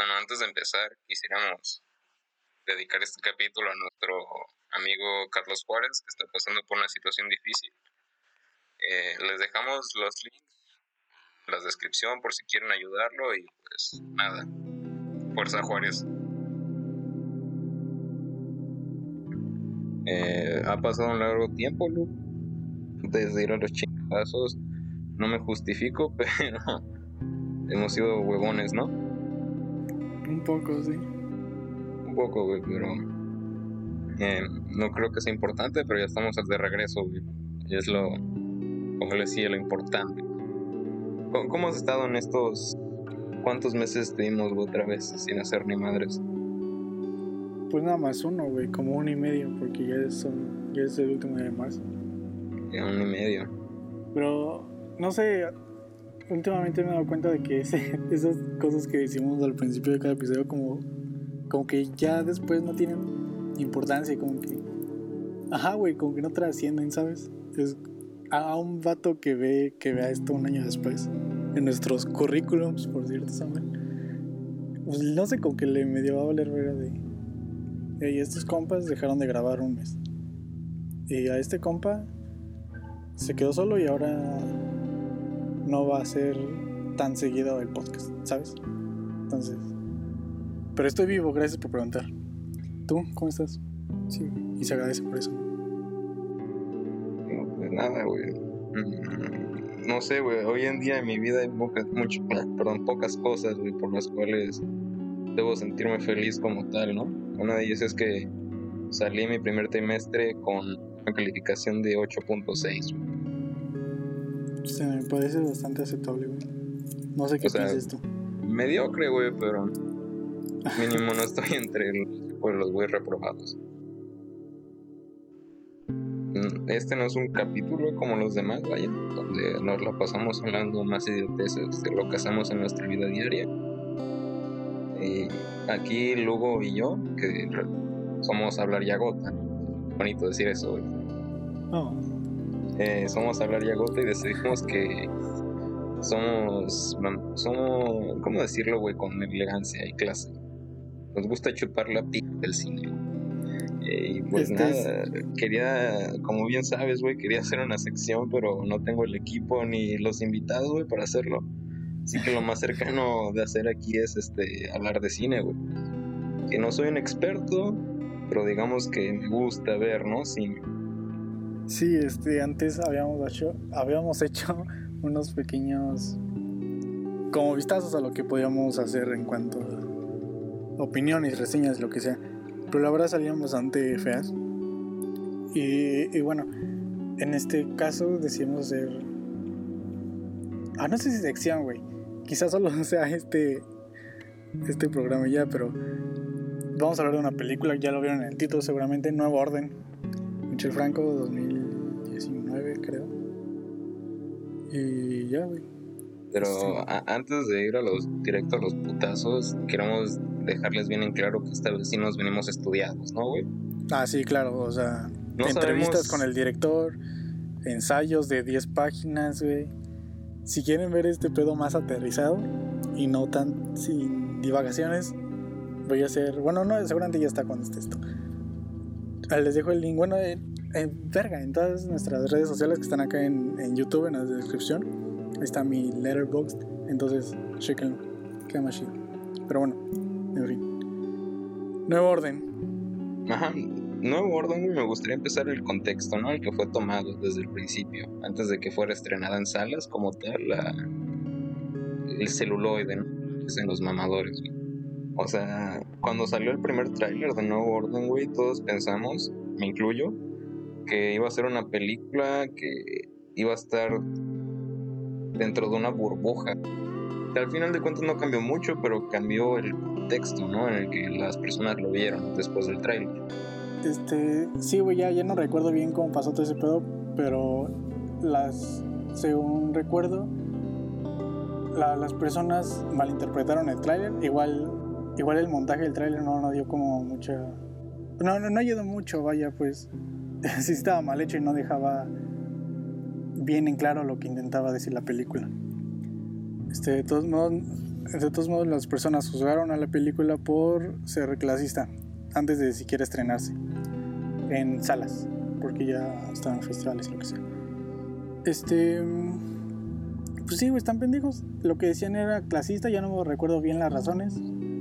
Bueno, antes de empezar, quisiéramos dedicar este capítulo a nuestro amigo Carlos Juárez, que está pasando por una situación difícil. Eh, les dejamos los links la descripción por si quieren ayudarlo y pues nada, fuerza Juárez. Eh, ha pasado un largo tiempo, Lu, desde ir a los chingazos. No me justifico, pero hemos sido huevones, ¿no? Un poco, sí. Un poco, güey, pero eh, no creo que sea importante, pero ya estamos de regreso, güey. Y es lo, como le decía, lo importante. ¿Cómo, cómo has estado en estos... ¿Cuántos meses tuvimos otra vez sin hacer ni madres? Pues nada más uno, güey, como uno y medio, porque ya es, son- ya es el último de marzo. Ya un y medio. Pero, no sé, últimamente me he dado cuenta de que esas cosas que decimos al principio de cada episodio, como, como que ya después no tienen importancia, como que. Ajá, güey, como que no trascienden, ¿sabes? Es a un vato que ve, que vea esto un año después, en nuestros currículums, por cierto, Samuel. Pues no sé, como que le medio va a valer de. Y estos compas dejaron de grabar un mes. Y a este compa se quedó solo y ahora no va a ser tan seguido el podcast, ¿sabes? Entonces, pero estoy vivo, gracias por preguntar. ¿Tú cómo estás? Sí, y se agradece por eso. No, pues nada, güey. Mm, No sé, güey. Hoy en día en mi vida hay pocas, mucho, perdón, pocas cosas, güey, por las cuales debo sentirme feliz como tal, ¿no? Una de ellas es que salí mi primer trimestre con una calificación de 8.6. güey. Se me parece bastante aceptable, güey. No sé qué O sea, piensas tú. Mediocre, güey, pero mínimo no estoy entre los, pues, los güey reprobados. Mm, Este no es un capítulo como los demás, vaya, donde nos la pasamos hablando más idioteces de lo que hacemos en nuestra vida diaria. Y aquí Lugo y yo, que somos hablar y agota, bonito decir eso, güey. No, Eh, somos hablar y agota y decidimos que somos, somos, ¿cómo decirlo, güey? Con elegancia y clase. Nos gusta chupar la pica del cine. Eh, y pues Este es- nada, quería, como bien sabes, güey, quería hacer una sección, pero no tengo el equipo ni los invitados, güey, para hacerlo. Así que lo más cercano de hacer aquí es este hablar de cine, güey. Que no soy un experto, pero digamos que me gusta ver, ¿no? Cine. Sí, este, antes habíamos hecho, habíamos hecho unos pequeños como vistazos a lo que podíamos hacer en cuanto a opiniones, reseñas, lo que sea. Pero la verdad salían bastante feas. Y, bueno, en este caso decidimos hacer... Ah, no sé si sección, güey. Quizás solo sea este, este programa ya, pero vamos a hablar de una película, ya lo vieron en el título seguramente, Nuevo Orden. Michel Franco, 2019 Y ya, güey. Pero Sí. a- antes de ir a los directo a los putazos, queremos dejarles bien en claro que esta vez sí nos venimos estudiados, ¿no, güey? Ah, sí, claro, o sea, No entrevistas sabemos- con el director, ensayos de 10 páginas, güey. Si quieren ver este pedo más aterrizado y no tan sin divagaciones, voy a hacer, bueno, no, seguramente ya está cuando esté esto. Ah, Les dejo el link, bueno, en, verga, en todas nuestras redes sociales que están acá en, en YouTube, en la descripción, ahí está mi letterboxd, entonces, chequenlo, queda más chido. Pero bueno, en fin. Nuevo orden, Ajá, nuevo orden, me gustaría empezar el contexto, ¿no? El que fue tomado desde el principio, antes de que fuera estrenada en salas como tal, la, el celuloide, ¿no? Es en los mamadores. O sea, cuando salió el primer tráiler de Nuevo Orden, güey, todos pensamos, me incluyo, que iba a ser una película que iba a estar dentro de una burbuja. Al final de cuentas no cambió mucho, pero cambió el contexto, ¿no? En el que las personas lo vieron después del tráiler. Este, sí, güey, ya, ya no recuerdo bien cómo pasó todo ese pedo, pero las, según recuerdo, la- las personas malinterpretaron el tráiler. Igual, igual el montaje del tráiler no, no dio como mucha, no, no, no ayudó mucho, vaya, pues, sí estaba mal hecho y no dejaba bien en claro lo que intentaba decir la película. Este, de todos modos, de todos modos las personas juzgaron a la película por ser clasista antes de siquiera estrenarse en salas, porque ya estaban festivales lo que sea. Este. Pues sí, están pendejos. Lo que decían era clasista, ya no me recuerdo bien las razones.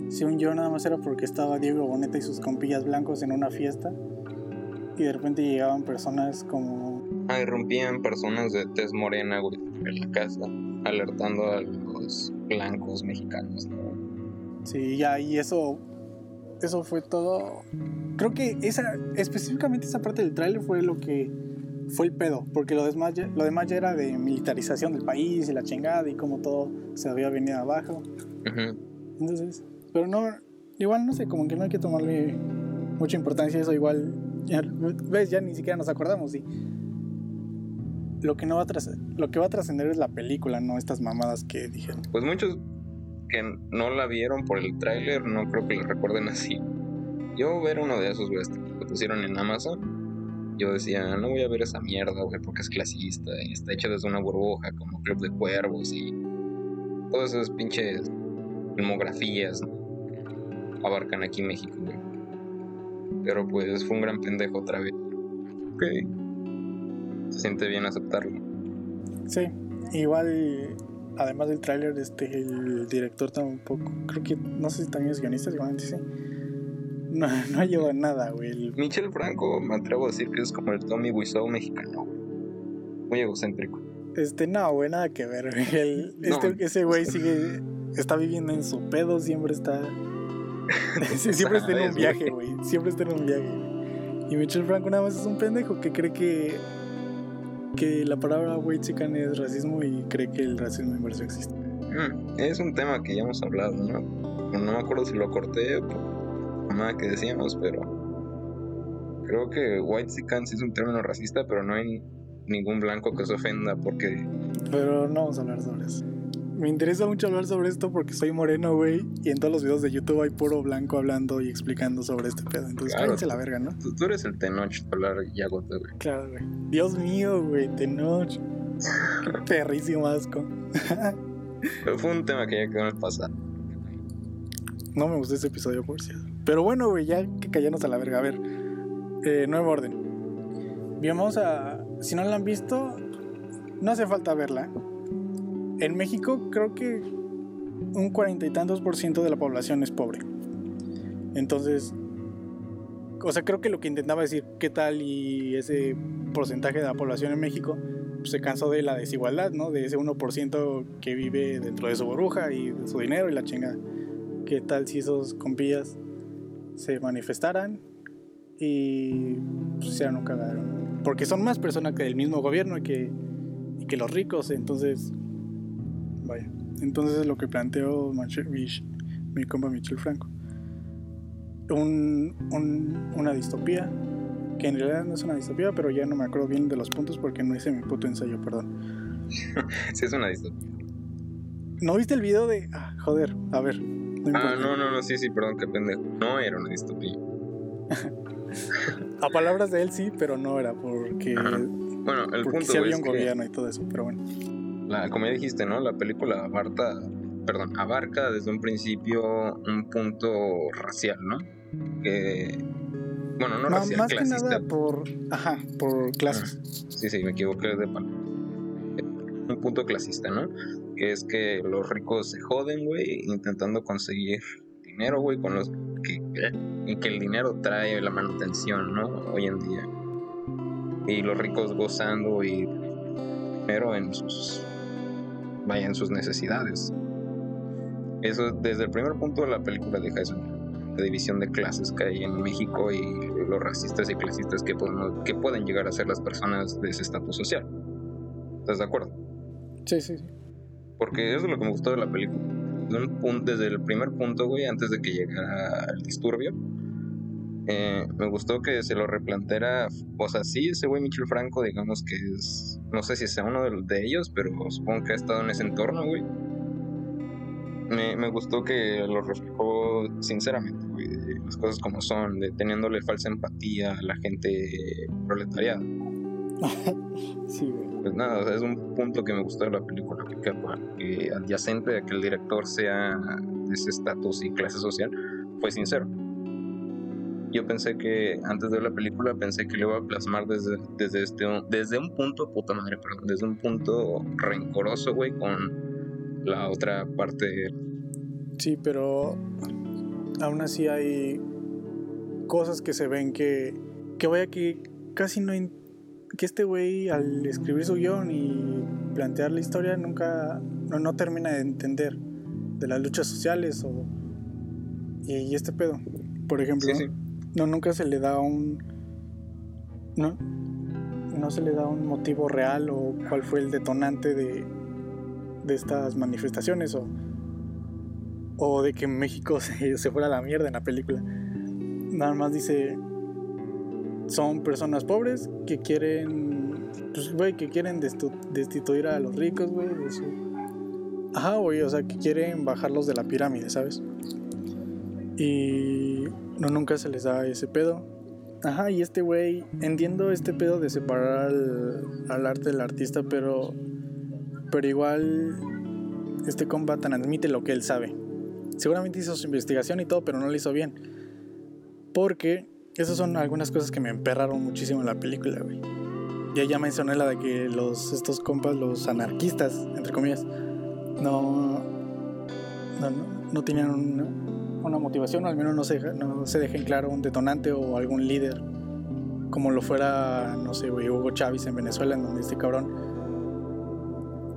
Según yo, nada más era porque estaba Diego Boneta y sus compillas blancos en una fiesta. Y de repente llegaban personas como. Ah, irrumpían personas de tez morena, güey, en la casa, alertando a los blancos mexicanos, ¿no? Sí, ya, y eso. Eso fue todo. Creo que esa. Específicamente esa parte del tráiler fue lo que. Fue el pedo, porque lo demás, ya, lo demás ya era de militarización del país y la chingada y cómo todo se había venido abajo. Ujú. Entonces, pero no, igual no sé, como que no hay que tomarle mucha importancia a eso, igual, ya, ves, ya ni siquiera nos acordamos y lo que no va a lo que va a trascender es la película, no estas mamadas que dijeron. Pues muchos que no la vieron por el tráiler no creo que la recuerden así. Yo ver uno de esos, güey, que lo pusieron en Amazon, yo decía, no voy a ver esa mierda, güey, porque es clasista y está hecho desde una burbuja como Club de Cuervos y todas esas pinches filmografías ¿no? abarcan aquí México, güey. Pero pues fue un gran pendejo otra vez. Ok. Se siente bien aceptarlo. Sí, igual, además del tráiler, este, el director tampoco, creo que, no sé si también es guionista, seguramente sí. No, no lleva nada, güey. el- Michel Franco, me atrevo a decir que es como el Tommy Wiseau mexicano. Muy egocéntrico. Este, no, güey, nada que ver, güey. El- No. este- ese güey sigue, está viviendo en su pedo, siempre está... Siempre está en un ¿Sabes, viaje, güey. Siempre está en un viaje. Y Michel Franco nada más es un pendejo que cree que... Que la palabra white chican es racismo y cree que el racismo inverso existe. Mm, es un tema que ya hemos hablado, ¿no? No me acuerdo si lo corté por nada que decíamos, pero creo que white sí es un término racista, pero no hay ningún blanco que se ofenda porque Pero no vamos a hablar sobre eso. Me interesa mucho hablar sobre esto porque soy moreno, güey. Y en todos los videos de YouTube hay puro blanco hablando y explicando sobre este pedo. Entonces, Claro. cállense la verga, ¿no? tú, tú eres el Tenoch de hablar yagota, güey. Claro, güey. Dios mío, güey, Tenoch. Qué perrísimo asco. Pero fue un tema que ya quedó en el pasado. No me gustó ese episodio, por cierto. Pero bueno, güey, ya que callarnos a la verga. A ver, eh, nuevo orden. Vamos a. Si no la han visto, no hace falta verla. En México, creo que un cuarenta y tantos por ciento de la población es pobre. Entonces, o sea, creo que lo que intentaba decir, ¿qué tal? Y ese porcentaje de la población en México pues, se cansó de la desigualdad, ¿no? De ese 1% que vive dentro de su burbuja y de su dinero y la chingada. ¿Qué tal si esos compillas se manifestaran y pues, hicieran un cagadero? Porque son más personas que el mismo gobierno y que, y que los ricos, entonces, vaya. Entonces es lo que planteó mi compa Michel Franco. Un, un- una distopía, que en realidad no es una distopía, pero ya no me acuerdo bien de los puntos porque no hice mi puto ensayo, perdón. Sí, es una distopía. ¿No viste el video de... Ah, joder, a ver. no Ah, no, no, no, sí, sí, perdón, qué pendejo. No era una distopía. A palabras de él sí, pero no era porque, Ajá. Bueno, el porque punto sí había es un que gobierno y todo eso, pero bueno. La, como ya dijiste, ¿no? La película abarca, perdón, abarca desde un principio un punto racial, ¿no? Que, bueno, no racial, más que clasista. nada por, ajá, por clases. Sí, sí, me equivoqué de palabra. Un punto clasista, ¿no? Que es que los ricos se joden, güey, intentando conseguir dinero, güey, con los que, y que el dinero trae la manutención, ¿no? Hoy en día. Y los ricos gozando y dinero en sus, vaya, en sus necesidades. Eso, desde el primer punto de la película deja eso, la división de clases que hay en México y los racistas y clasistas que, podemos, que pueden llegar a ser las personas de ese estatus social. ¿Estás de acuerdo? Sí, sí, sí. Porque eso es lo que me gustó de la película. Desde el primer punto, güey, antes de que llegara el disturbio, eh, me gustó que se lo replanteara. O sea, sí, ese güey Michel Franco, digamos que es. No sé si sea uno de, de ellos, pero supongo que ha estado en ese entorno, güey. Me, me gustó que lo reflejó sinceramente, güey, de las cosas como son, de teniéndole falsa empatía a la gente proletariada. Sí, güey. pues nada, es un punto que me gustó de la película, que, adyacente a que el director sea de ese estatus y clase social, fue sincero. Yo pensé que, antes de ver la película, pensé que lo iba a plasmar desde, desde, este, desde un punto, puta madre, perdón, desde un punto rencoroso, güey, con la otra parte. Sí, pero aún así hay cosas que se ven que, que voy aquí casi no que este güey al escribir su guion y plantear la historia nunca no, no termina de entender de las luchas sociales o y, este pedo por ejemplo no nunca se le da un no no se le da un motivo real o cuál fue el detonante de, de estas manifestaciones o o de que México se, se fuera a la mierda en la película nada más dice son personas pobres que quieren, pues, güey, que quieren destituir a los ricos, güey. Ajá, güey, o sea, que quieren bajarlos de la pirámide, ¿sabes? Y no nunca se les da ese pedo. Ajá, y este güey, entiendo este pedo de separar al, al arte del artista, pero, pero igual este compa admite lo que él sabe. Seguramente hizo su investigación y todo, pero no lo hizo bien. Porque esas son algunas cosas que me emperraron muchísimo en la película, güey. Ya ya mencioné la de que los estos compas, los anarquistas, entre comillas, no no, no tenían una, motivación, o al menos no se, no se dejen claro un detonante o algún líder, como lo fuera, no sé, Hugo Chávez en Venezuela, en donde este cabrón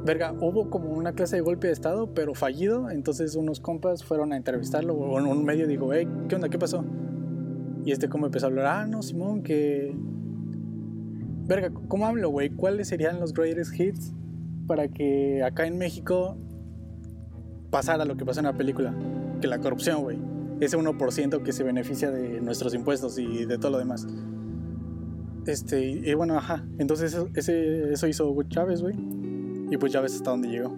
verga, hubo como una clase de golpe de estado, pero fallido. Entonces unos compas fueron a entrevistarlo, o en un medio dijo, hey, ¿qué onda? ¿Qué pasó? Y este como empezó a hablar, ah, no, Simón, que... Verga, ¿cómo hablo, güey? ¿Cuáles serían los greatest hits para que acá en México pasara lo que pasó en la película? Que la corrupción, güey. Ese 1% que se beneficia de nuestros impuestos y de todo lo demás. Este, y, bueno, ajá. Entonces eso, ese, eso hizo Chávez, güey. Y pues ya ves hasta dónde llegó.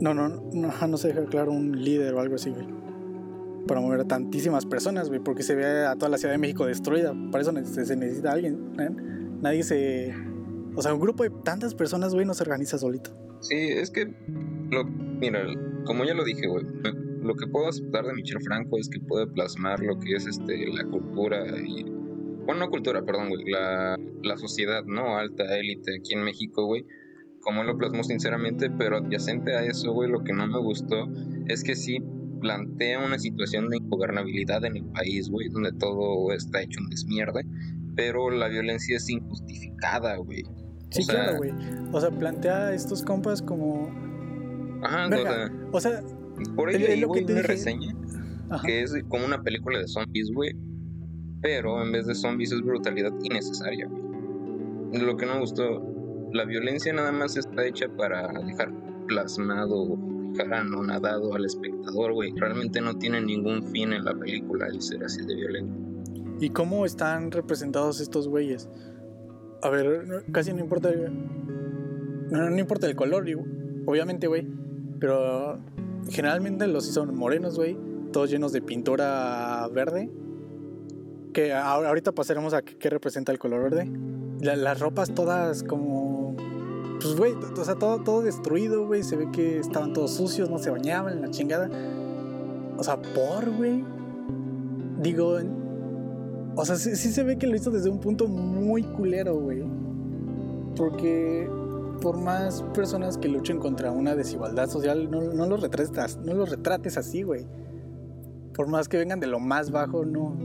No, no, no, no se deja claro un líder o algo así, güey para mover a tantísimas personas, güey, porque se ve a toda la Ciudad de México destruida. Para eso se necesita alguien. ¿eh? Nadie se. O sea, un grupo de tantas personas, güey, no se organiza solito. Sí, es que. Lo, mira, como ya lo dije, güey, lo que puedo aceptar de Michel Franco es que puede plasmar lo que es este la cultura y. Bueno, no cultura, perdón, güey, la, la sociedad, ¿no? Alta élite aquí en México, güey como lo plasmó sinceramente, pero adyacente a eso, güey, lo que no me gustó es que sí plantea una situación de ingobernabilidad en el país, güey, donde todo está hecho un desmierde, pero la violencia es injustificada, güey. Sí, claro, güey. O sea, plantea a estos compas como... Ajá, o sea... Por ello hay una reseña que es como una película de zombies, güey, pero en vez de zombies es brutalidad innecesaria, güey. Lo que no me gustó, la violencia nada más está hecha para dejar plasmado no nadado al espectador, güey. Realmente no tiene ningún fin en la película el ser así de violento. ¿Y cómo están representados estos güeyes? A ver, casi no importa. No, no importa el color, obviamente, güey. Pero generalmente los son morenos, güey. Todos llenos de pintura verde. Que ahorita pasaremos a qué, representa el color verde. las ropas todas como pues, güey, o sea, todo, todo destruido, güey. Se ve que estaban todos sucios, no se bañaban, la chingada. O sea, por, güey. Digo, o sea, sí, se ve que lo hizo desde un punto muy culero, güey. Porque por más personas que luchen contra una desigualdad social, no, los retrates, no los retrates así, güey. Por más que vengan de lo más bajo, no.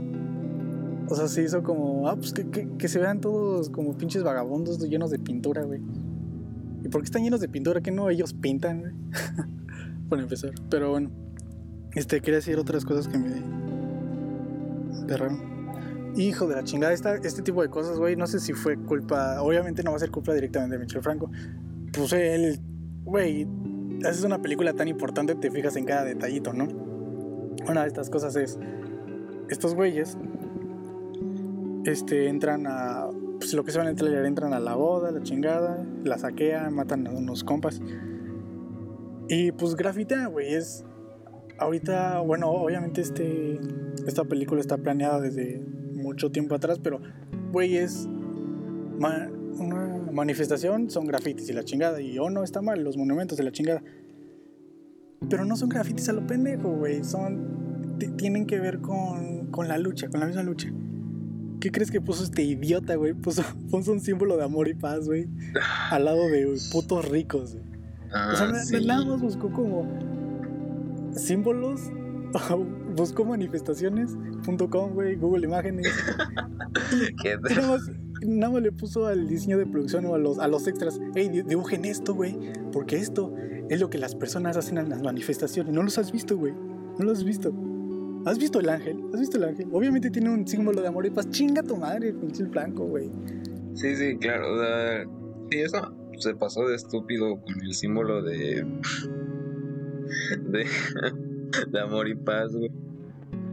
O sea, se hizo como, ah, pues que, se vean todos como pinches vagabundos llenos de pintura, güey. ¿Y por qué están llenos de pintura? que no ellos pintan? Para empezar. Pero bueno. Este, quería decir otras cosas que me aterraron. Hijo de la chingada, esta, este tipo de cosas, güey, no sé si fue culpa, obviamente no va a ser culpa directamente de Michel Franco. Pues él, güey, haces una película tan importante, te fijas en cada detallito, ¿no? Una de estas cosas es, estos güeyes, este, entran a, pues lo que se van a entrar, entran a la boda, la chingada, la saquean, matan a unos compas. Y pues grafita, güey, es... Ahorita, bueno, obviamente este, esta película está planeada desde mucho tiempo atrás, pero, güey, es... una manifestación son grafitis y la chingada. Y oh, no, está mal, los monumentos de la chingada. Pero no son grafitis a lo pendejo, güey. Son. Tienen que ver con, con la lucha, con la misma lucha. ¿Qué crees que puso este idiota, güey? Puso, puso un símbolo de amor y paz, güey. Al lado de putos ricos, güey. o sea, ah, nada más buscó como símbolos. buscó manifestaciones.com, güey, Google Imágenes. ¿Qué nada, más, nada más le puso al diseño de producción o a los, a los extras. Hey, dibujen esto, güey. Porque esto es lo que las personas hacen en las manifestaciones. No los has visto, güey. No los has visto. ¿Has visto el ángel? ¿Has visto el ángel? Obviamente tiene un símbolo de amor y paz. Chinga tu madre, pinche blanco, güey. Sí, sí, claro. sí, eso se pasó de estúpido con el símbolo de. de, de amor y paz, güey.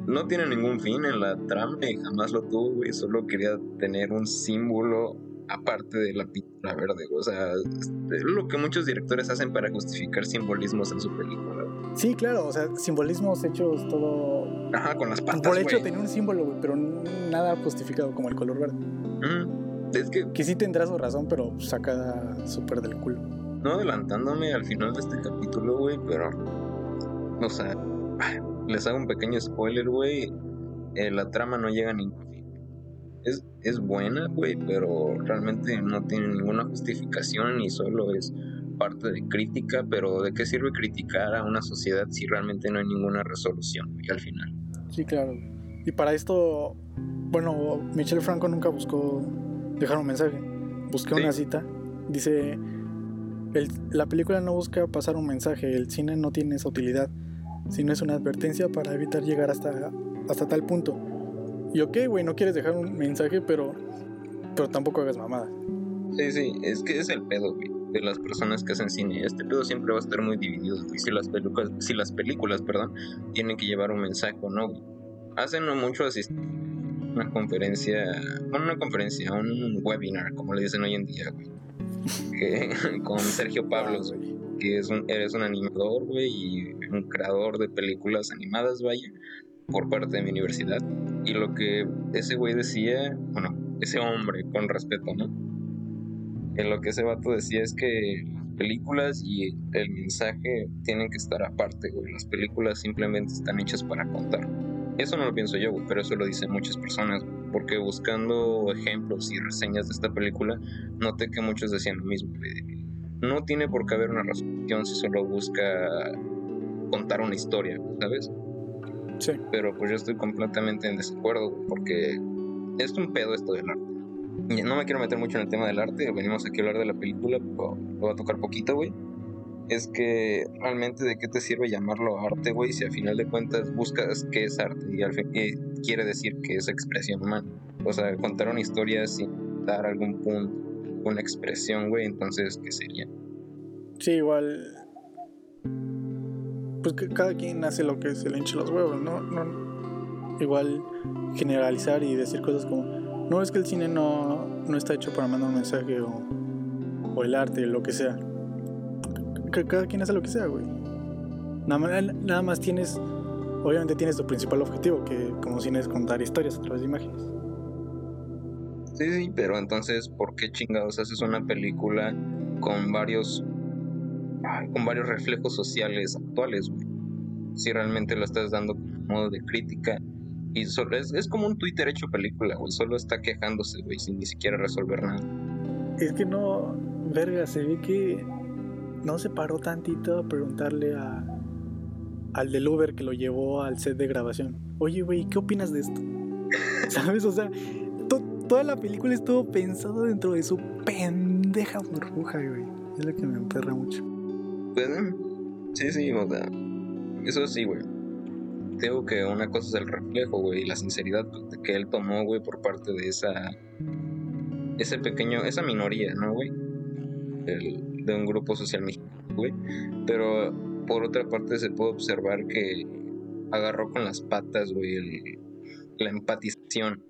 No tiene ningún fin en la trama y jamás lo tuvo, güey. Solo quería tener un símbolo aparte de la pintura verde. O sea, es lo que muchos directores hacen para justificar simbolismos en su película. Sí, claro, o sea, simbolismos hechos todo. Ajá, con las patas. Por hecho tenía un símbolo, güey, pero nada justificado como el color verde. Es que. Que sí tendrá su razón, pero saca súper del culo. No adelantándome al final de este capítulo, güey, pero. O sea, les hago un pequeño spoiler, güey. Eh, la trama no llega a ningún fin. Es, es buena, güey, pero realmente no tiene ninguna justificación y solo es parte de crítica, pero ¿de qué sirve criticar a una sociedad si realmente no hay ninguna resolución y al final? Sí, claro. Y para esto, bueno, Michel Franco nunca buscó dejar un mensaje. Busqué una cita. Dice, la película no busca pasar un mensaje, el cine no tiene esa utilidad, sino es una advertencia para evitar llegar hasta, hasta tal punto. Y ok, güey, no quieres dejar un mensaje, pero, pero tampoco hagas mamada. Sí, sí, es que es el pedo, güey de las personas que hacen cine. Este pedo siempre va a estar muy dividido, Si las películas, si las películas, perdón, tienen que llevar un mensaje o no, Hacen mucho asistir una conferencia, no una conferencia, un webinar, como le dicen hoy en día, güey. con Sergio Pablos, que es un, eres un animador, güey, y un creador de películas animadas, vaya, por parte de mi universidad. Y lo que ese güey decía, bueno, ese hombre, con respeto, ¿no? que lo que ese vato decía es que las películas y el mensaje tienen que estar aparte, güey. Las películas simplemente están hechas para contar. Eso no lo pienso yo, güey, pero eso lo dicen muchas personas, porque buscando ejemplos y reseñas de esta película, noté que muchos decían lo mismo. No tiene por qué haber una resolución si solo busca contar una historia, ¿sabes? Sí. Pero pues yo estoy completamente en desacuerdo, porque es un pedo esto del arte no me quiero meter mucho en el tema del arte, venimos aquí a hablar de la película, pero lo voy a tocar poquito, güey. Es que realmente de qué te sirve llamarlo arte, güey, si al final de cuentas buscas qué es arte y al fin, quiere decir que es expresión humana. O sea, contar una historia sin dar algún punto, una expresión, güey, entonces, ¿qué sería? Sí, igual. Pues que cada quien hace lo que se le hinche los huevos, ¿no? no igual generalizar y decir cosas como no es que el cine no, no está hecho para mandar un mensaje o, o el arte, lo que sea. cada quien hace lo que sea, güey. Nada, nada más tienes, obviamente tienes tu principal objetivo, que como cine es contar historias a través de imágenes. Sí, sí, pero entonces, ¿por qué chingados haces una película con varios, con varios reflejos sociales actuales, güey? Si realmente lo estás dando como modo de crítica y solo es, es como un Twitter hecho película, güey. Solo está quejándose, güey, sin ni siquiera resolver nada. Es que no, verga, se ve que no se paró tantito a preguntarle a, al del Uber que lo llevó al set de grabación. Oye, güey, ¿qué opinas de esto? ¿Sabes? O sea, toda la película estuvo pensada dentro de su pendeja burbuja, güey. Es lo que me emperra mucho. Pues, sí, sí, o sea, eso sí, güey creo que una cosa es el reflejo, güey, y la sinceridad que él tomó, güey, por parte de esa. Ese pequeño. Esa minoría, ¿no, güey? de un grupo social mexicano, güey. Pero por otra parte se puede observar que agarró con las patas, güey, la empatización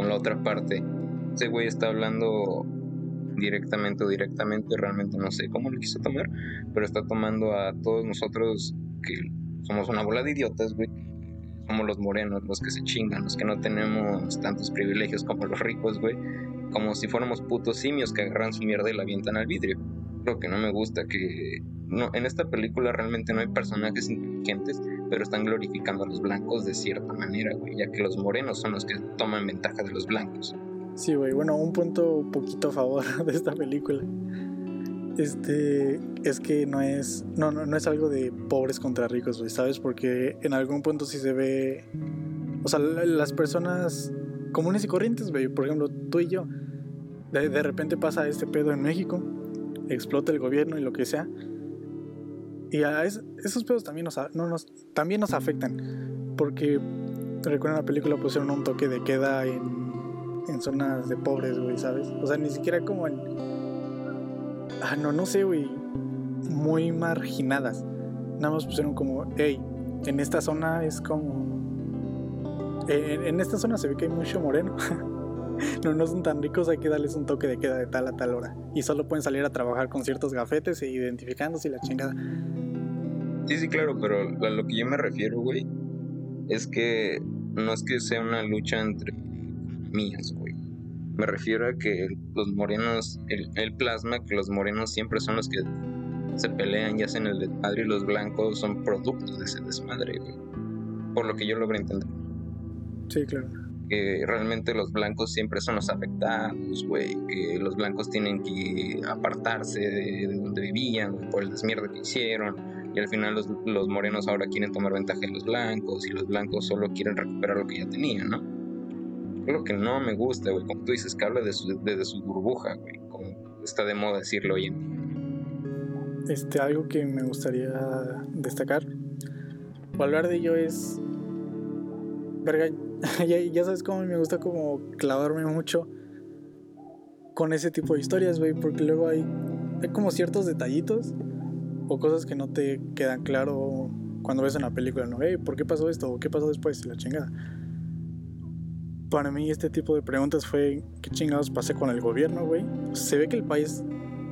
con la otra parte. Ese güey está hablando directamente o directamente, realmente no sé cómo lo quiso tomar, pero está tomando a todos nosotros que somos una bola de idiotas, güey. Somos los morenos, los que se chingan, los que no tenemos tantos privilegios como los ricos, güey. como si fuéramos putos simios que agarran su mierda y la avientan al vidrio. Lo que no me gusta que no, en esta película realmente no hay personajes inteligentes, pero están glorificando a los blancos de cierta manera, güey, ya que los morenos son los que toman ventaja de los blancos. Sí, güey, bueno, un punto poquito a favor de esta película. Este es que no es no, no, no es algo de pobres contra ricos, güey, ¿sabes? Porque en algún punto sí se ve o sea, las personas comunes y corrientes, güey, por ejemplo, tú y yo, de, de repente pasa este pedo en México, explota el gobierno y lo que sea, y a esos pedos también nos, no nos, también nos afectan. Porque recuerdo en la película pusieron un toque de queda en, en zonas de pobres, güey, ¿sabes? O sea, ni siquiera como en. Ah, no, no sé, güey. Muy marginadas. Nada más pusieron como, hey, en esta zona es como. En, en esta zona se ve que hay mucho moreno. no, no son tan ricos, hay que darles un toque de queda de tal a tal hora. Y solo pueden salir a trabajar con ciertos gafetes e identificándose y la chingada. Sí, sí, claro, pero a lo que yo me refiero, güey, es que no es que sea una lucha entre mías, güey. Me refiero a que los morenos, el, el, plasma, que los morenos siempre son los que se pelean y hacen el desmadre y los blancos son productos de ese desmadre, güey. Por lo que yo logro entender. Sí, claro que realmente los blancos siempre son los afectados, güey, que los blancos tienen que apartarse de, donde vivían, por el desmierda que hicieron, y al final los, los, morenos ahora quieren tomar ventaja de los blancos, y los blancos solo quieren recuperar lo que ya tenían, ¿no? Lo que no me gusta, güey, como tú dices, que habla de su, de, su burbuja, güey, como está de moda decirlo hoy en día. Este, algo que me gustaría destacar o hablar de ello es verga, ya, sabes cómo me gusta como clavarme mucho con ese tipo de historias, güey, porque luego hay, hay como ciertos detallitos o cosas que no te quedan claro cuando ves una película, ¿no? Hey, ¿por qué pasó esto? ¿O qué pasó después? La chingada. Para mí este tipo de preguntas fue, ¿qué chingados pasé con el gobierno, güey? Se ve que el país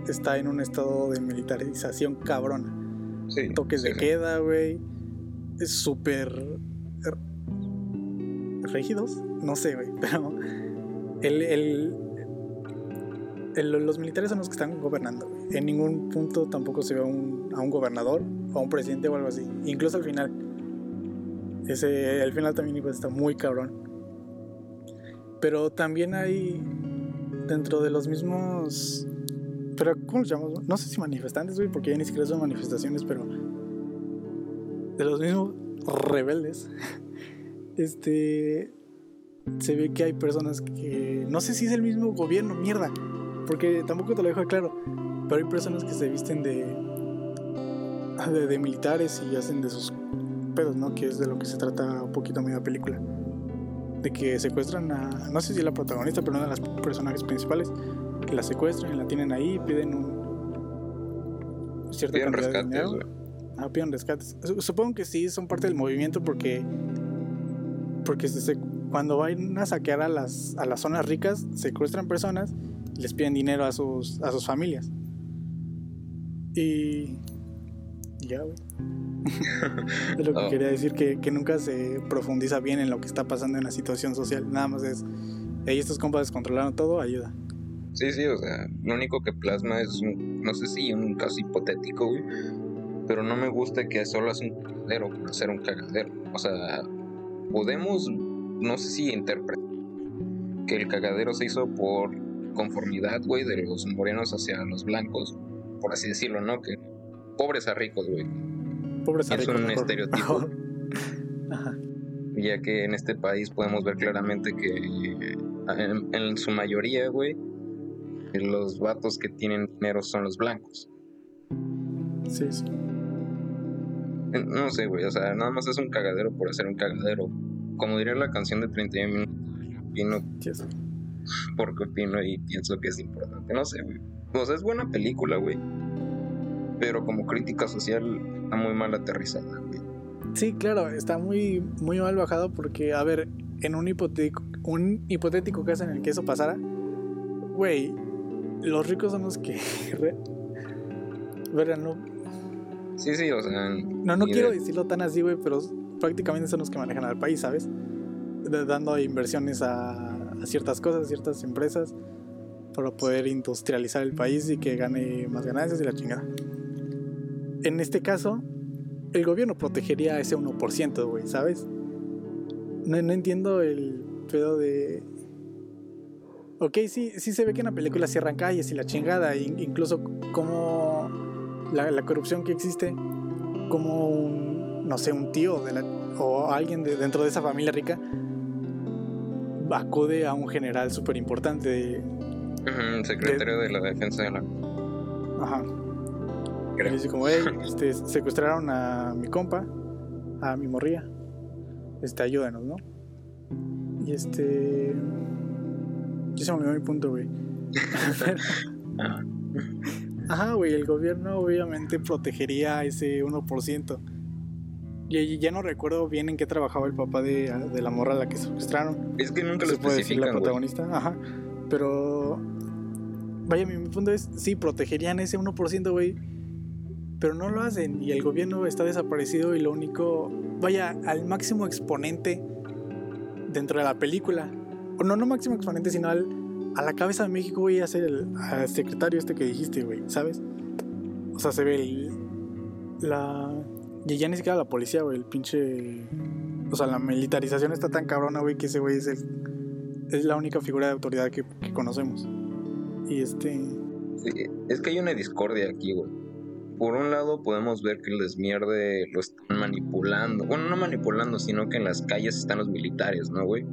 está en un estado de militarización cabrona. Sí, Toques de queda, güey. Es súper rígidos, no sé, güey, pero el, el, los militares son los que están gobernando. En ningún punto tampoco se ve a un, a un gobernador o a un presidente o algo así. Incluso al final. Ese, al final también está muy cabrón. Pero también hay dentro de los mismos... Pero, ¿cómo los llamamos? No sé si manifestantes, güey, porque ya ni siquiera son manifestaciones, pero... De los mismos rebeldes este se ve que hay personas que no sé si es el mismo gobierno, mierda, porque tampoco te lo dejo claro, pero hay personas que se visten de, de, militares y hacen de sus pedos, ¿no? Que es de lo que se trata un poquito media película. De que secuestran a, no sé si es la protagonista, pero una de las personajes principales, que la secuestran y la tienen ahí, piden un cierta piden rescates, Ah, piden rescates. Supongo que sí, son parte del movimiento porque porque cuando van a saquear a las, a las zonas ricas, secuestran personas y les piden dinero a sus, a sus familias. Y. Ya, güey. es lo que oh. quería decir, que, que, nunca se profundiza bien en lo que está pasando en la situación social. Nada más es. Hey, estos compas descontrolaron todo, ayuda. Sí, sí, o sea, lo único que plasma es un, no sé si un caso hipotético, güey. Pero no me gusta que solo es un cagadero por ser un cagadero. O sea, podemos, no sé si interpretar que el cagadero se hizo por conformidad, güey, de los morenos hacia los blancos, por así decirlo, ¿no? Que pobres a ricos, güey. Pobres a ricos. Es un estereotipo. Ya que en este país podemos ver claramente que en, su mayoría, güey, los vatos que tienen dinero son los blancos. Sí, sí. No sé, güey, o sea, nada más es un cagadero por hacer un cagadero. Como diría la canción de 31 minutos, opino. Porque opino y pienso que es importante. No sé, güey. O sea, es buena película, güey. Pero como crítica social está muy mal aterrizada, güey. Sí, claro, está muy, muy mal bajado porque, a ver, en un hipotético, un hipotético caso en el que eso pasara, güey, los ricos son los que... Verán, no, Sí, sí, o sea. No, no quiero decirlo tan así, güey, pero prácticamente son los que manejan al país, ¿sabes? dando inversiones a, ciertas cosas, ciertas empresas. para poder industrializar el país y que gane más ganancias y la chingada. En este caso, el gobierno protegería ese 1%, güey, ¿sabes? No, no entiendo el pedo de... Ok, sí, sí se ve que en la película cierran calles y la chingada, incluso como la, la corrupción que existe, como un, no sé, un tío de la, o alguien de, dentro de esa familia rica acude a un general súper importante. secretario de, la defensa de la... Ajá. Y dice como, hey, este, secuestraron a mi compa, a mi morría. Este, ayúdanos, ¿no? Y este... Yo se me olvidó mi punto, güey. Ajá, güey, el gobierno obviamente protegería ese 1%. Y ya no recuerdo bien en qué trabajaba el papá de, la morra a la que secuestraron. Es que nunca lo se puede decir la protagonista. Ajá. Pero. Vaya, mi, punto es: sí, protegerían ese 1%, güey. Pero no lo hacen. Y el gobierno está desaparecido. Y lo único. Vaya, al máximo exponente dentro de la película. O no, no máximo exponente, sino al, a la cabeza de México, güey, a ser el secretario este que dijiste, güey, ¿sabes? O sea, se ve el, la y ya ni siquiera la policía, güey, el pinche... O sea, la militarización está tan cabrona, güey, que ese güey es, el... es la única figura de autoridad que, conocemos. Y este... es que hay una discordia aquí, güey. Por un lado podemos ver que el desmierde lo están manipulando. Bueno, no manipulando, sino que en las calles están los militares, ¿no, güey?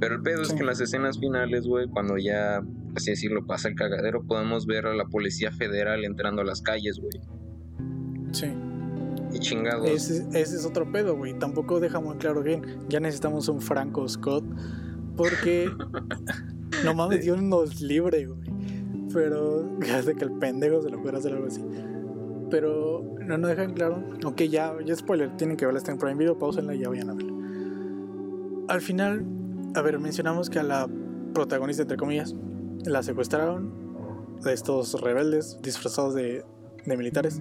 Pero el pedo es que en las escenas finales, güey, cuando ya, así decirlo, pasa el cagadero, podemos ver a la Policía Federal entrando a las calles, güey. Sí. Y chingados. Ese, es otro pedo, güey. Tampoco deja muy claro bien. Ya necesitamos un Franco Scott. Porque. no mames, Dios nos libre, güey. Pero. Hace que el pendejo se lo pueda hacer algo así. Pero no nos dejan claro. Aunque ya, ya spoiler, tienen que verla, está en Prime Video, pausenla y ya vayan a verla. Al final, a ver, mencionamos que a la protagonista, entre comillas, la secuestraron de estos rebeldes disfrazados de, de militares.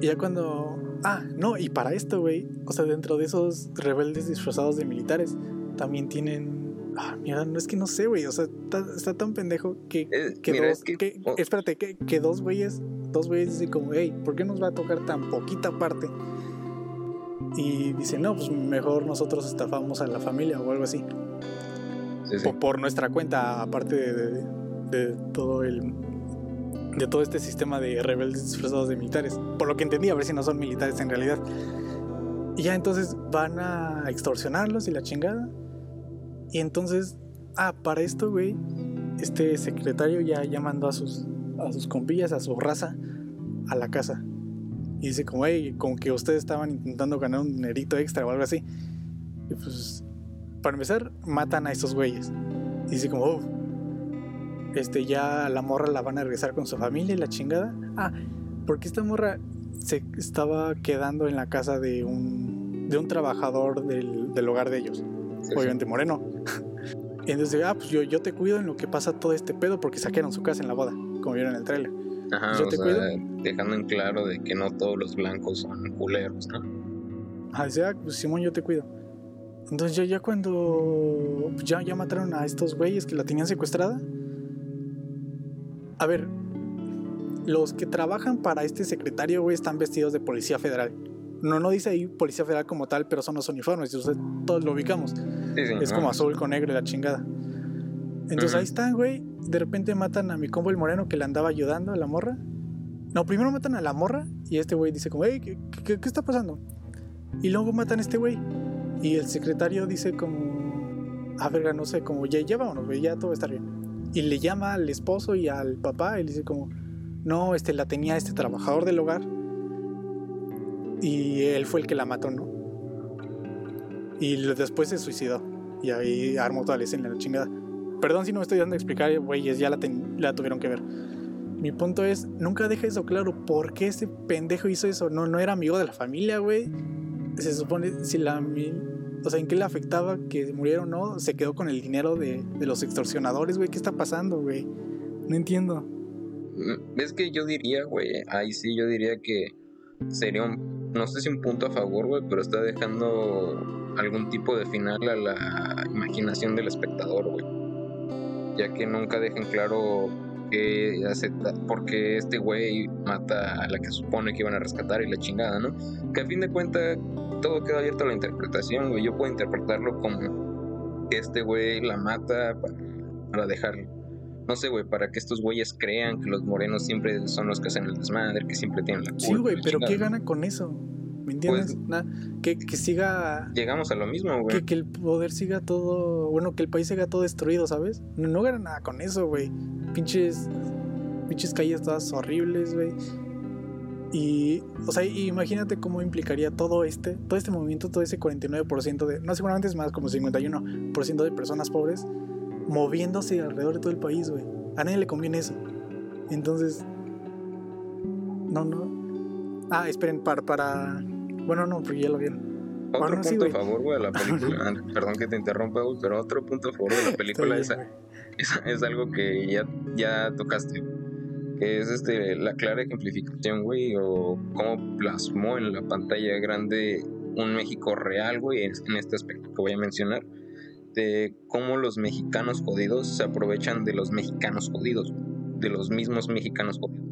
Y ya cuando. Ah, no, y para esto, güey. O sea, dentro de esos rebeldes disfrazados de militares, también tienen. Ah, mira, no es que no sé, güey. O sea, está, tan pendejo que, eh, que dos. Que. Espérate, que, que, dos güeyes. Dos güeyes dicen como, hey, ¿por qué nos va a tocar tan poquita parte? Y dicen, no, pues mejor nosotros estafamos a la familia o algo así. O por nuestra cuenta, aparte de, de todo el de todo este sistema de rebeldes disfrazados de militares. Por lo que entendí, a ver si no son militares en realidad. Y ya entonces van a extorsionarlos y la chingada. Y entonces, ah, para esto, güey, este secretario ya, ya mandó a sus, a sus compillas, a su raza, a la casa. Y dice como, hey, como que ustedes estaban intentando ganar un dinerito extra o algo así. Y pues, para empezar, matan a estos güeyes. Y dice como, oh, este, ya la morra la van a regresar con su familia y la chingada. Ah, porque esta morra se estaba quedando en la casa de un, de un trabajador del, del hogar de ellos, obviamente moreno. Entonces, ah, pues yo, yo te cuido en lo que pasa todo este pedo porque saquearon su casa en la boda, como vieron en el trailer. Ajá, yo te cuido. dejando en claro de que no todos los blancos son culeros, ¿no? Ah, dice, ah, pues Simón, yo te cuido. Entonces ya, ya cuando ya, ya mataron a estos güeyes que la tenían secuestrada, a ver, los que trabajan para este secretario, güey, están vestidos de policía federal. No, no dice ahí policía federal como tal, pero son los uniformes, y todos lo ubicamos. es como azul con negro y la chingada. Entonces ahí están, güey. De repente matan a mi combo el moreno que le andaba ayudando a la morra. No, primero matan a la morra y este güey dice como, hey, ¿qué, qué, está pasando? Y luego matan a este güey. Y el secretario dice como, a verga, no sé, como, ya, ya vámonos, güey, ya todo va a estar bien y le llama al esposo y al papá y le dice como, no, este la tenía este trabajador del hogar y él fue el que la mató, ¿no? Y después se suicidó y ahí armó toda la escena, la chingada. Perdón si no me estoy dando a explicar, güeyes, ya la, la tuvieron que ver. Mi punto es, nunca deja eso claro, ¿por qué ese pendejo hizo eso? No, no era amigo de la familia, güey. Se supone, si la, o sea, ¿en qué le afectaba que murieron no? Se quedó con el dinero de, los extorsionadores, güey. ¿Qué está pasando, güey? No entiendo. Mm, es que yo diría, güey, ahí sí yo diría que sería un, no sé si un punto a favor, güey, pero está dejando algún tipo de final a la imaginación del espectador, güey. Ya que nunca dejan claro que acepta, porque este güey mata a la que supone que iban a rescatar y la chingada, ¿no? Que a fin de cuentas todo queda abierto a la interpretación, güey. Yo puedo interpretarlo como que este güey la mata para, para dejarlo. No sé, güey, para que estos güeyes crean que los morenos siempre son los que hacen el desmadre, que siempre tienen la culpa. Sí, güey, pero chingada. ¿qué gana con eso? ¿Me entiendes? Pues- que, que siga. Llegamos a lo mismo, güey. Que, que el poder siga todo. Bueno, que el país siga todo destruido, ¿sabes? No, no gana nada con eso, güey. Pinches. Pinches calles todas horribles, güey. Y. O sea, imagínate cómo implicaría todo este. Todo este movimiento, todo ese 49% de. No, seguramente es más, como 51% de personas pobres. Moviéndose alrededor de todo el país, güey. A nadie le conviene eso. Entonces. No, no. Ah, esperen, para. para... Bueno, no, porque ya lo vieron. Otro Bueno, sí, punto güey. a favor, güey, de la película. Ah, Perdón que te interrumpa, güey, pero otro punto a favor de la película es, Está bien, es, es algo que ya, ya tocaste, que es este la clara ejemplificación, güey, o cómo plasmó en la pantalla grande un México real, güey, en, en este aspecto que voy a mencionar, de cómo los mexicanos jodidos se aprovechan de los mexicanos jodidos, de los mismos mexicanos jodidos.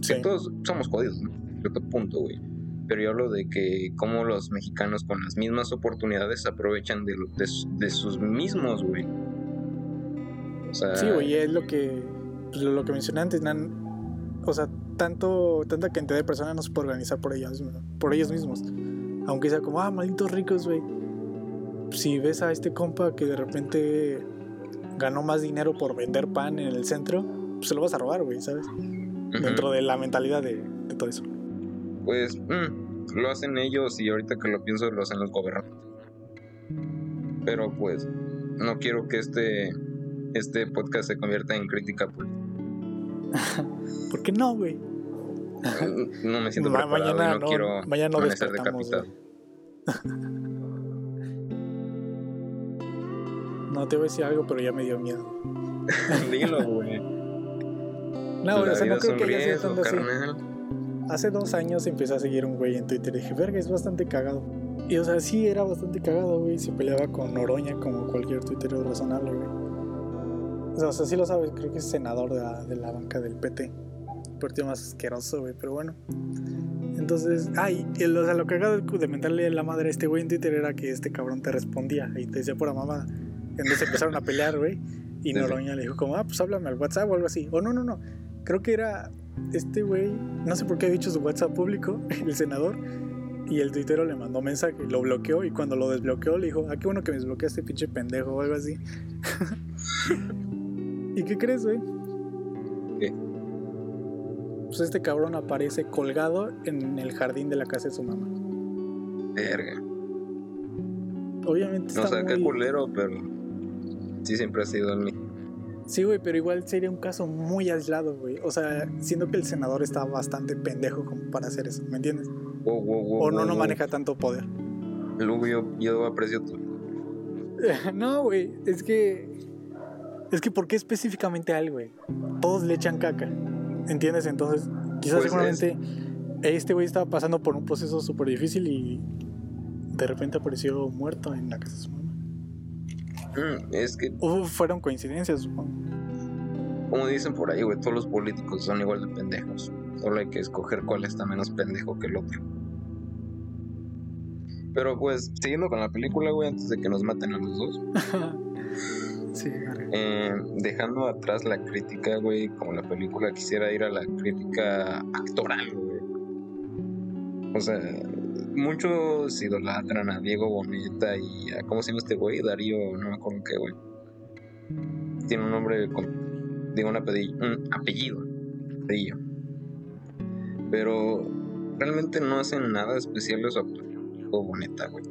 Sí. Que todos somos jodidos, ¿no? A cierto punto, güey. Pero yo hablo de que cómo los mexicanos con las mismas oportunidades aprovechan de, lo- de, su- de sus mismos, güey. O sea, Sí, güey, es lo que, pues, lo, que mencioné antes, nan- o sea, tanto, tanta cantidad de personas no se puede organizar por ellos, por ellos mismos. Aunque sea como, ah, malditos ricos, güey. Si ves a este compa que de repente ganó más dinero por vender pan en el centro, pues se lo vas a robar, güey, ¿sabes? Dentro de la mentalidad de, de todo eso. Pues mm, lo hacen ellos y ahorita que lo pienso lo hacen los gobernantes. Pero pues no quiero que este, este podcast se convierta en crítica política. ¿Por qué no, güey? No me siento Ma- preparado y mañana no, no- quiero mañana no amanecer decapitado. No te voy a decir algo, pero ya me dio miedo. Dilo, güey. No, La o sea, no creo que haya sido riesgo, tanto así. Hace dos años empecé a seguir un güey en Twitter y dije, verga, es bastante cagado. Y o sea, sí era bastante cagado, güey. Se peleaba con Noroña como cualquier tuitero razonable, güey. O sea, o sea, sí lo sabes, creo que es senador de la, de la banca del PT. Partido más asqueroso, güey, pero bueno. Entonces, ay, el- o sea, lo cagado de mentarle la madre a este güey en Twitter era que este cabrón te respondía y te decía pura mamada. Entonces empezaron a pelear, güey. Y. Noroña le dijo como, ah, pues háblame al WhatsApp o algo así. O no, no, no. Creo que era este güey, no sé por qué ha dicho su WhatsApp público, el senador, y el tuitero le mandó mensaje, lo bloqueó y cuando lo desbloqueó le dijo, ah, qué bueno que me desbloqueaste, pinche pendejo o algo así. ¿Y qué crees, güey? ¿Qué? Pues este cabrón aparece colgado en el jardín de la casa de su mamá. Verga. Obviamente No está sé qué muy... culero, pero sí siempre ha sido en mí. Sí, güey, pero igual sería un caso muy aislado, güey. O sea, siento que el senador está bastante pendejo como para hacer eso, ¿me entiendes? Wow, wow, wow, O no, no maneja tanto poder. Luego yo, yo aprecio tu. No, güey, es que. Es que, ¿por qué específicamente a él, güey? Todos le echan caca. ¿Entiendes? Entonces, quizás Pues seguramente este güey estaba pasando por un proceso súper difícil y de repente apareció muerto en la casa de su mamá. Mm, es que, fueron coincidencias, supongo. como dicen por ahí, güey, todos los políticos son igual de pendejos. Solo hay que escoger cuál está menos pendejo que el otro. Pero pues, siguiendo con la película, güey, antes de que nos maten a los dos. sí. Eh, dejando atrás la crítica, güey, como la película quisiera ir a la crítica actoral, güey. O sea, muchos idolatran a Diego Boneta y a, ¿cómo se llama este güey? Darío, no me acuerdo qué, güey. Tiene un nombre, con, digo, un apellido, un apellido, apellido. Pero realmente no hacen nada especial de su Diego Boneta, güey.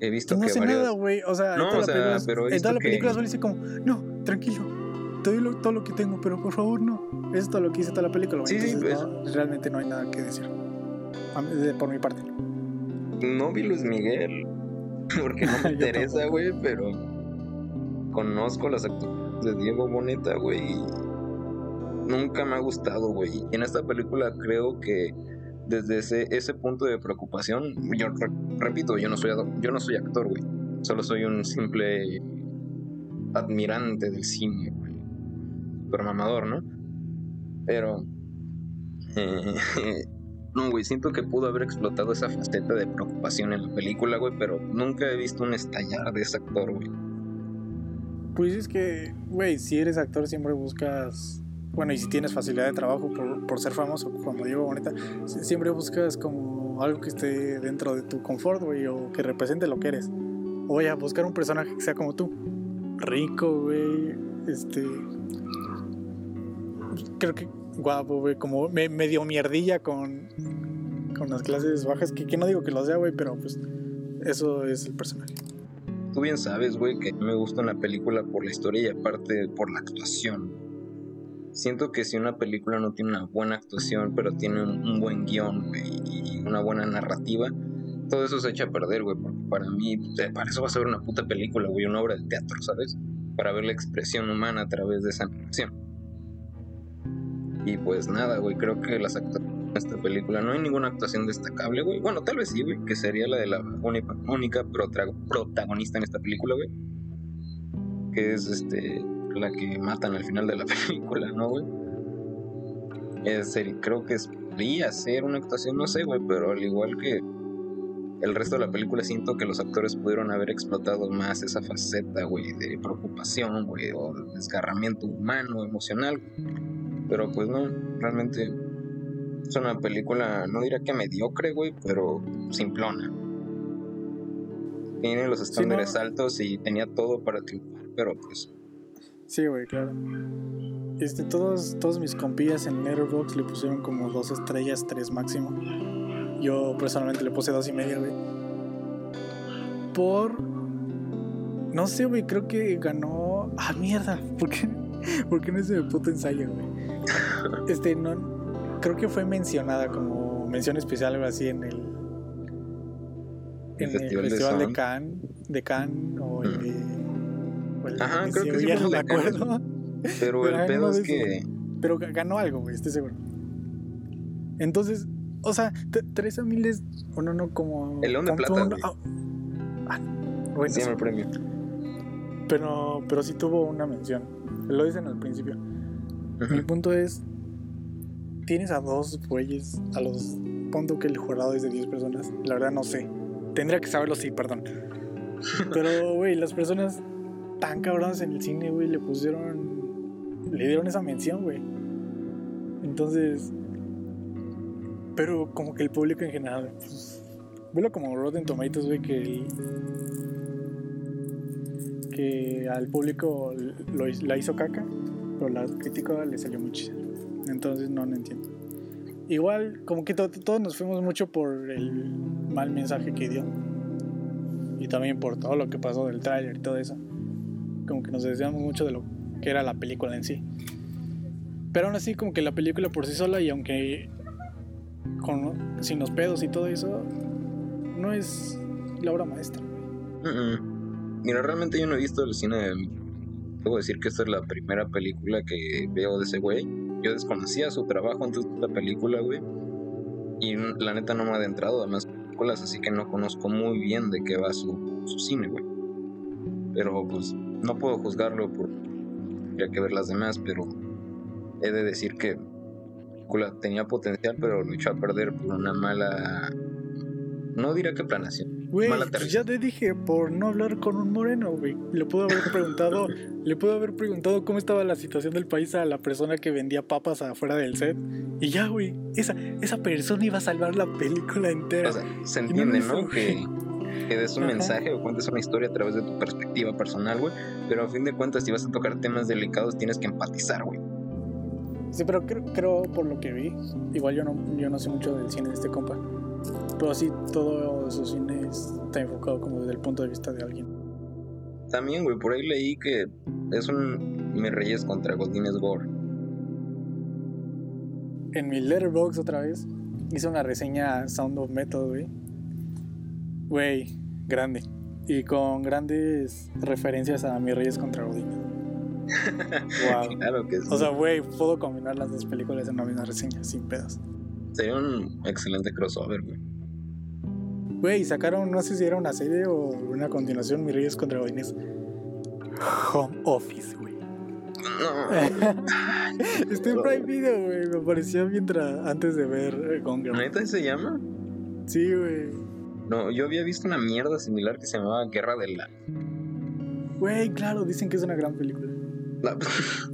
He visto no que hace varias... nada, güey. O sea, No, en toda o la sea, película, pero en toda la visto que- película solo dice como, no, tranquilo, te doy lo- todo lo que tengo, pero por favor no. Eso es todo lo que dice toda la película. Sí, sí, Entonces, pues. no, realmente no hay nada que decir. Por mi parte. No vi Luis Miguel porque no me interesa, güey, pero conozco las actuaciones de Diego Boneta, güey. y Nunca me ha gustado, güey. En esta película creo que desde ese, ese punto de preocupación, yo re- repito, yo no soy yo no soy actor, güey. Solo soy un simple admirante del cine, güey. Super mamador, ¿no? Pero. Eh, no, güey, siento que pudo haber explotado esa faceta de preocupación en la película, güey, pero nunca he visto un estallar de ese actor, güey. Pues es que, güey, si eres actor siempre buscas. Bueno, y si tienes facilidad de trabajo por, por ser famoso, como Diego Bonita, siempre buscas como algo que esté dentro de tu confort, güey, o que represente lo que eres. O voy a buscar un personaje que sea como tú. Rico, güey. Este. Creo que guapo, güey. Como medio mierdilla con. Con las clases bajas. Que, que no digo que lo sea, güey, pero pues. Eso es el personaje. Tú bien sabes, güey, que me gusta una película por la historia y aparte por la actuación. Siento que si una película no tiene una buena actuación, pero tiene un, buen guion y una buena narrativa, todo eso se echa a perder, güey, porque para mí, eh, para eso va a ser una puta película, güey, una obra de teatro, ¿sabes? Para ver la expresión humana a través de esa animación. Y pues nada, güey, creo que las actuaciones de esta película no hay ninguna actuación destacable, güey. Bueno, tal vez sí, güey, que sería la de la única, protagonista en esta película, güey. Que es este la que matan al final de la película, ¿no, güey? Es el, creo que es, podría ser una actuación, no sé, güey, pero al igual que el resto de la película siento que los actores pudieron haber explotado más esa faceta, güey, de preocupación, güey, o desgarramiento humano, emocional. Pero pues no, realmente es una película, no diría que mediocre, güey, pero simplona. Tiene los estándares altos y tenía todo para triunfar, pero pues... Sí, güey, claro. Este, todos, todos mis compillas en Letterboxd le pusieron como dos estrellas, tres máximo. Yo personalmente le puse dos y media, güey. Por. No sé, güey, creo que ganó. Ah, mierda. ¿Por qué, ¿Por qué no es el puto ensayo, güey? Este, no. Creo que fue mencionada como mención especial, algo así, en el. En el, Festival, de, Cannes. De Cannes o el de. Ajá, creo que sí. Ya no me acuerdo. Pero el pedo es que. Pero ganó algo, güey, estoy seguro. Entonces, o sea, Teresa Miles, o no, no, como. El León de Plata. Ah, ah, bueno, sí, el premio. Pero, pero sí tuvo una mención. Lo dicen al principio. Mi punto es: tienes a dos güeyes, a los. Punto que el jurado es de 10 personas. La verdad, no sé. Tendría que saberlo, sí, perdón. Pero, güey, las personas tan cabronas en el cine, güey, le pusieron. Le dieron esa mención, güey. Entonces, pero como que el público en general, pues, velo como Rotten Tomatoes, güey, que que al público lo, la hizo caca, pero la crítica le salió muchísimo. Entonces no, no entiendo. Igual, como que todos nos fuimos mucho por el mal mensaje que dio. Y también por todo lo que pasó del tráiler y todo eso. Como que nos decíamos mucho de lo que era la película en sí. Pero aún así, como que la película por sí sola, y aunque con, sin los pedos y todo eso, no es la obra maestra. Mira, realmente yo no he visto el cine. Debo decir que esta es la primera película que veo de ese güey. Yo desconocía su trabajo antes de la película, güey. Y la neta no me ha adentrado a más películas, así que no conozco muy bien de qué va su, cine, güey. Pero pues no puedo juzgarlo por. Habría que ver las demás, pero he de decir que tenía potencial, pero lo echó a perder por una mala. No diría que planación. Güey, pues ya te dije, por no hablar con un moreno, güey. Le puedo haber preguntado, le puedo haber preguntado cómo estaba la situación del país a la persona que vendía papas afuera del set. Y ya, güey, esa, esa persona iba a salvar la película entera. O sea, se entiende, ¿no? Que, que des un mensaje o cuentes una historia a través de tu perspectiva personal, güey. Pero a fin de cuentas, si vas a tocar temas delicados, tienes que empatizar, güey. Sí, pero creo, creo, por lo que vi, igual yo no, yo no sé mucho del cine de este compa, pero así todo su cine está enfocado como desde el punto de vista de alguien. También, güey, por ahí leí que es un Mi Reyes contra Godines Gore. En mi letterbox otra vez hice una reseña Sound of Metal, güey. Güey, grande. Y con grandes referencias a Mi Reyes contra Godines wow. claro que sí. O sea, güey, puedo combinar las dos películas en una misma reseña, sin pedos. Sería un excelente crossover, güey. Güey, sacaron, no sé si era una serie o una continuación, Mis Reyes contra Godines. Home Office, güey. No. Está en Prime Video, güey. Me apareció mientras, antes de ver eh, Gone Girl. ¿Neta se llama? Sí, güey. No, yo había visto una mierda similar que se llamaba Guerra de la. Güey, claro, dicen que es una gran película. la-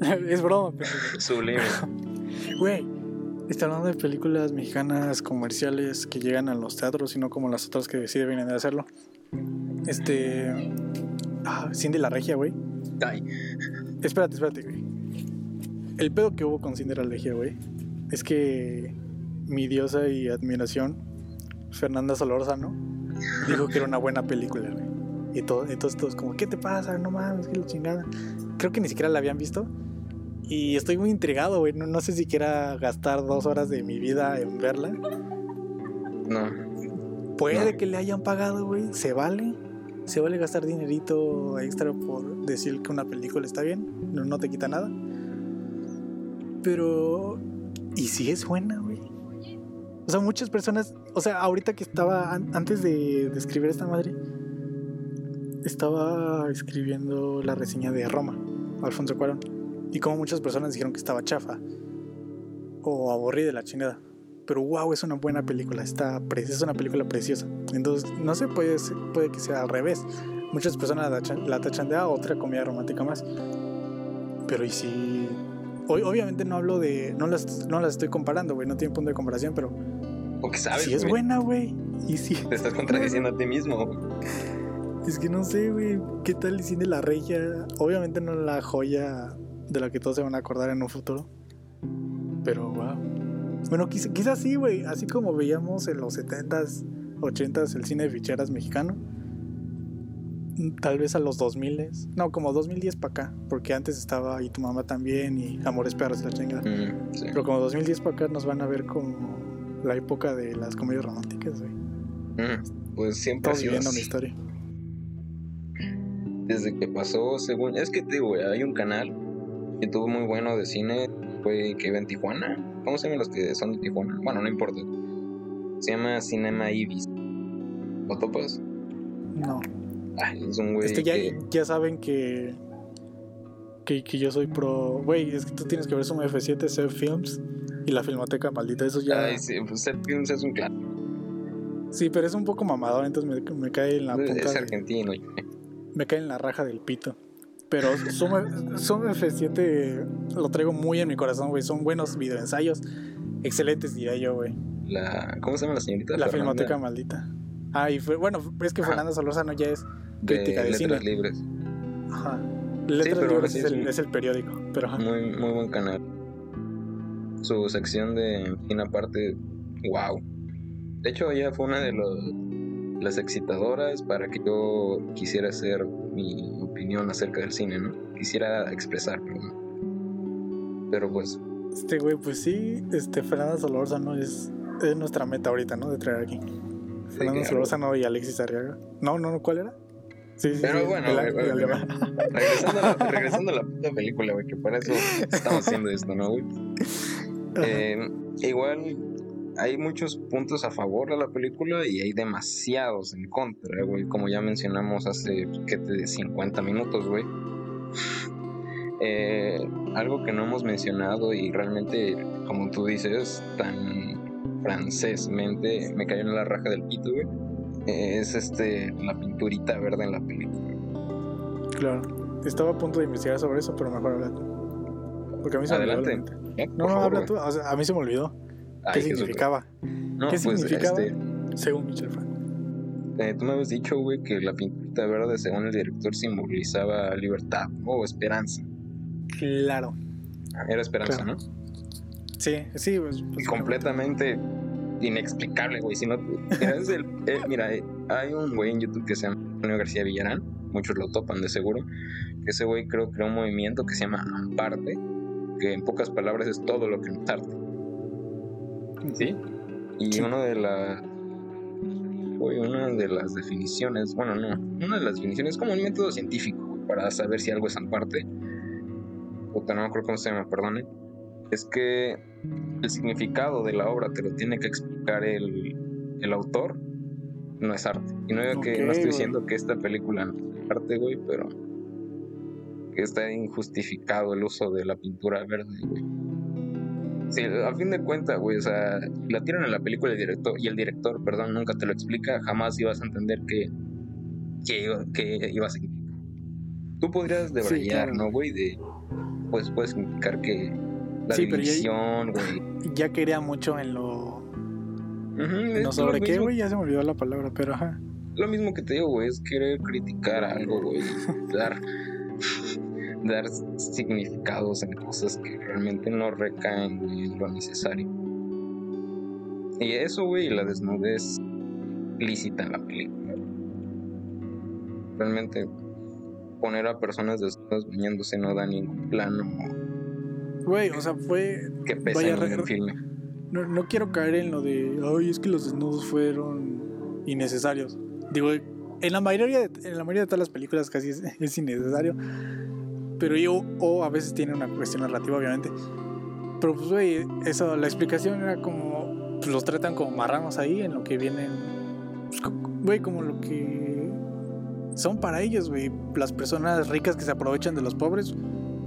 es broma, pero. Sublime. Güey, está hablando de películas mexicanas comerciales que llegan a los teatros y no como las otras que sí deben de hacerlo. Este. Ah, Cindy la Regia, güey. Ay, Espérate, espérate, güey. El pedo que hubo con Cindy la Regia, güey, es que mi diosa y admiración, Fernanda Solórzano, dijo que era una buena película, güey. Y todo, entonces todos como, ¿qué te pasa? No mames, que la chingada. Creo que ni siquiera la habían visto. Y estoy muy intrigado, güey. No, no sé si quiera gastar dos horas de mi vida en verla. no. Puede No. que le hayan pagado, güey. Se vale. Se vale gastar dinerito extra por decir que una película está bien. No, no te quita nada. Pero. ¿Y si es buena, güey? O sea, muchas personas. O sea, ahorita que estaba. an- Antes de, de escribir esta madre. Estaba escribiendo la reseña de Roma, Alfonso Cuarón. Y como muchas personas dijeron que estaba chafa. O aburrida de la chingada pero wow, es una buena película, está es una película preciosa. Entonces, no sé, puede, ser- puede que sea al revés. Muchas personas la tachan, la tachan de ah, otra comedia romántica más. Pero y si... Hoy, obviamente no hablo de... No las, no las estoy comparando, güey, no tiene punto de comparación, pero Porque sabes. si es buena, güey. Y si... Te estás contradiciendo a ti mismo. Es que no sé, güey, ¿qué tal el cine La Regia? Obviamente no la joya de la que todos se van a acordar en un futuro. Pero, wow. Bueno, quizás quizás sí, güey. Así como veíamos en los 70s, 80s el cine de ficheras mexicano. Tal vez a los 2000s. No, como 2010 para acá. Porque antes estaba Y tu mamá también y Amores Perros y la chingada. Mm, sí. Pero como 2010 para acá nos van a ver como la época de las comedias románticas, güey. Mm, Pues siempre sido viviendo una historia. Desde que pasó, según. Es que te digo, hay un canal que tuvo muy bueno de cine, fue que iba en Tijuana. ¿Cómo se llaman los que son de Tijuana? Bueno, no importa. Se llama Cinema Ibis. ¿Lo topas? No. Ay, es un güey. Este, ya, que- ya saben que, que. que yo soy pro. Güey, es que tú tienes que ver Suma F7, Seb Films y la Filmoteca Maldita. Eso ya. Ay, sí, pues Seth Films es un clan. Sí, pero es un poco mamador, entonces me, me cae en la punta. Es de- argentino. me cae en la raja del pito. Pero Suma, Suma F7 lo traigo muy en mi corazón, güey. Son buenos videoensayos. Excelentes, diría yo, güey. La, ¿Cómo se llama la señorita? La Fernanda, Filmoteca Maldita. Ah, y fue, bueno, es que. Fernanda Solórzano ya es de crítica de, Letras cine. Libres. Ajá. Letras pero Libres sí es, es el, es el periódico. Pero ajá. Muy, muy buen canal. Su sección de cine aparte, wow. De hecho, ella fue una de los, las excitadoras para que yo quisiera hacer mi opinión acerca del cine, ¿no? Quisiera expresar, perdón. Pero pues, Este güey, pues sí, este Fernanda Solórzano es, es nuestra meta ahorita, ¿no? De traer aquí. Fernanda claro. Solórzano y Alexis Arriaga. No, no, no, ¿cuál era? Sí, sí, Pero sí, bueno, la- güey, güey, regresando a, la, regresando a la puta película, güey, que para eso estamos haciendo esto, ¿no, güey? Eh, igual hay muchos puntos a favor de la película y hay demasiados en contra, güey. Como ya mencionamos hace ¿qué te, 50 minutos, güey. Eh, algo que no hemos mencionado y realmente, como tú dices, tan francésmente me cayó en la raja del pito, güey. Es este la pinturita verde en la película. Claro. Estaba a punto de investigar sobre eso, pero mejor habla tú. Porque a mí se me olvidó. Adelante. la neta. ¿Eh? No, habla tú. O sea, a mí se me olvidó. ¿Qué significaba? No, ¿Qué pues, significaba? este, Según Michel Frank. Eh, tú me habías dicho, güey, que la pinturita verde, según el director, simbolizaba libertad o esperanza. Claro. Era esperanza, Claro. ¿no? Sí, sí, pues. Pues, completamente inexplicable, güey. Si no, es el- eh, mira, eh, hay un güey en YouTube que se llama Antonio García Villarán, muchos lo topan de seguro. Que ese güey creo que creó un movimiento que se llama Amparte, que en pocas palabras es todo lo que no es arte. ¿Sí? Y Sí. una de las. Una de las definiciones, bueno, no, una de las definiciones es como un método científico para saber si algo es aparte. Puta, no me acuerdo cómo se llama, perdone. Es que el significado de la obra te lo tiene que explicar el, el autor, no es arte. Y no, digo que, no estoy diciendo que esta película no es arte, güey, pero que está injustificado el uso de la pintura verde, güey. Sí, a fin de cuentas, güey, o sea, la tiran en la película el director, y el director, perdón, nunca te lo explica, jamás ibas a entender que, que, que iba a significar. Tú podrías debrayar, ¿no, güey? De, pues puedes significar que la Sí, pero ya- división, güey. Ya quería mucho en lo. Ujú, es No sobre qué, güey, ya se me olvidó la palabra, pero ajá. Lo mismo que te digo, güey, es querer criticar algo, güey. dar, dar significados en cosas que realmente no recaen en lo necesario. Y eso, güey, la desnudez lícita en la película. Realmente poner a personas desnudas bañándose no da ningún plano Güey, o sea, fue. que pese Vaya, en un filme. No, no quiero caer en lo de. Ay, es que los desnudos fueron innecesarios. Digo, en la mayoría de, en la mayoría de todas las películas casi es, es innecesario. Pero yo, o a veces tiene una cuestión narrativa, obviamente. Pero pues, güey, eso, la explicación era como. Pues los tratan como marranos ahí, en lo que vienen. pues, Güey, como lo que. Son para ellos, güey. Las personas ricas que se aprovechan de los pobres.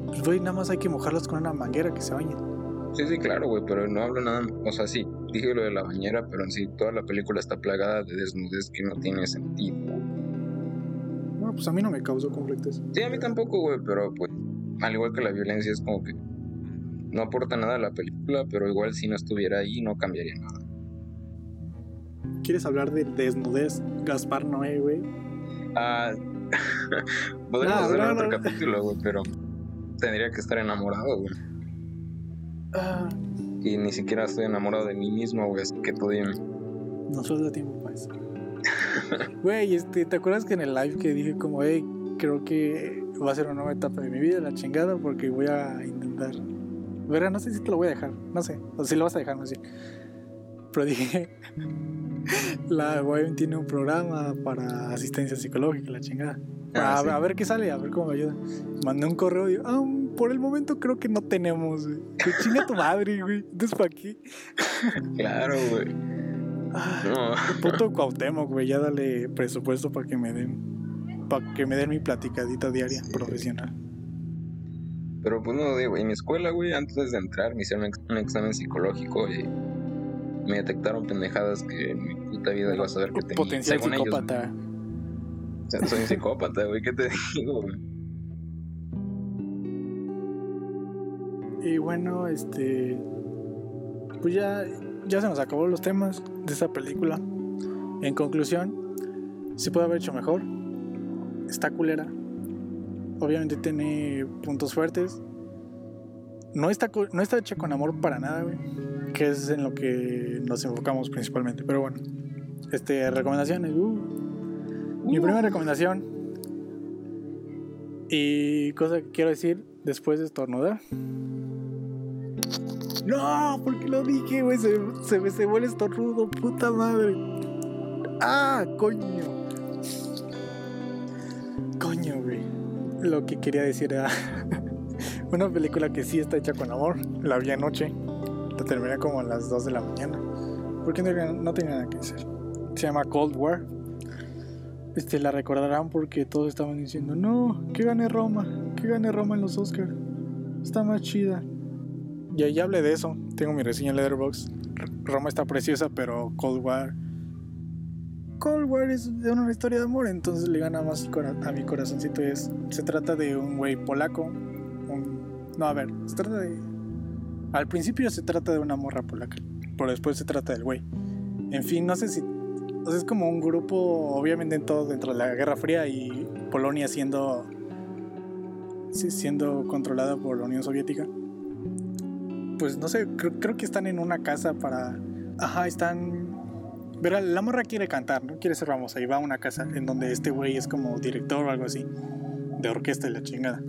Pues, güey, nada más hay que mojarlos con una manguera que se bañen. Sí, sí, claro, güey, pero no hablo nada. O sea, sí, dije lo de la bañera, pero en sí, toda la película está plagada de desnudez que no tiene sentido. Bueno, pues a mí no me causó conflicto eso. Sí, a mí tampoco, güey, pero pues, al igual que la violencia, es como que no aporta nada a la película, pero igual si no estuviera ahí, no cambiaría nada. ¿Quieres hablar de desnudez? Gaspar Noé, güey. Ah, podríamos No, hacer no, otro no. capítulo, güey, pero tendría que estar enamorado, güey. Ah, Y ni siquiera estoy enamorado de mí mismo, güey, así que dime. nos falta tiempo para eso. Güey, este, ¿te acuerdas que en el live que dije como, hey, creo que va a ser una nueva etapa de mi vida, la chingada, porque voy a intentar... Verá, no sé si te lo voy a dejar, no sé, o si lo vas a dejar, no sé. Pero dije, la web tiene un programa para asistencia psicológica, la chingada. Ah, a, sí. a ver qué sale, a ver cómo me ayuda. Mandé un correo y ah, por el momento creo que no tenemos, güey. Que chinga tu madre, güey. Entonces, ¿para qué? Claro, güey. No. puto Cuauhtémoc, güey. Ya dale presupuesto para que me den. Para que me den mi platicadita diaria profesional. Pero pues no, digo, en mi escuela, güey, antes de entrar me hicieron un ex- un examen psicológico y me detectaron pendejadas que en mi puta vida iba a saber que tenía. Potencial según ellos, psicópata. O sea, soy un psicópata, güey, ¿qué te digo, güey? Y bueno, este. Pues ya, ya se nos acabó los temas de esta película. En conclusión, se puede haber hecho mejor. Está culera. Obviamente tiene puntos fuertes. No está, no está hecha con amor para nada, güey. Que es en lo que nos enfocamos principalmente. Pero bueno, este, recomendaciones. uh. Mi primera recomendación. Y cosa que quiero decir después de estornudar. No, porque lo dije, güey. Se, se me cebó el estornudo, puta madre. Ah, coño. Coño, güey. Lo que quería decir era una película que sí está hecha con amor. La vi anoche. La terminé como a las 2 de la mañana. Porque no, tenía nada que hacer. Se llama Cold War. Este, la recordarán porque todos estaban diciendo, no, que gane Roma, que gane Roma en los Oscars. Está más chida. Ya, ya hablé de eso. Tengo mi reseña en Letterboxd. Roma está preciosa, pero Cold War. Cold War es de una historia de amor, entonces le gana más a mi corazoncito. Es, se trata de un güey polaco. un- no, a ver, se trata de. Al principio se trata de una morra polaca, pero después se trata del güey. En fin, no sé si. Es como un grupo, obviamente en todo dentro de la Guerra Fría y Polonia siendo. siendo controlada por la Unión Soviética pues no sé, creo, que están en una casa para. Ajá, están. Verá, la morra quiere cantar, ¿no? Quiere ser famosa y va a una casa en donde este güey es como director o algo así, de orquesta y la chingada.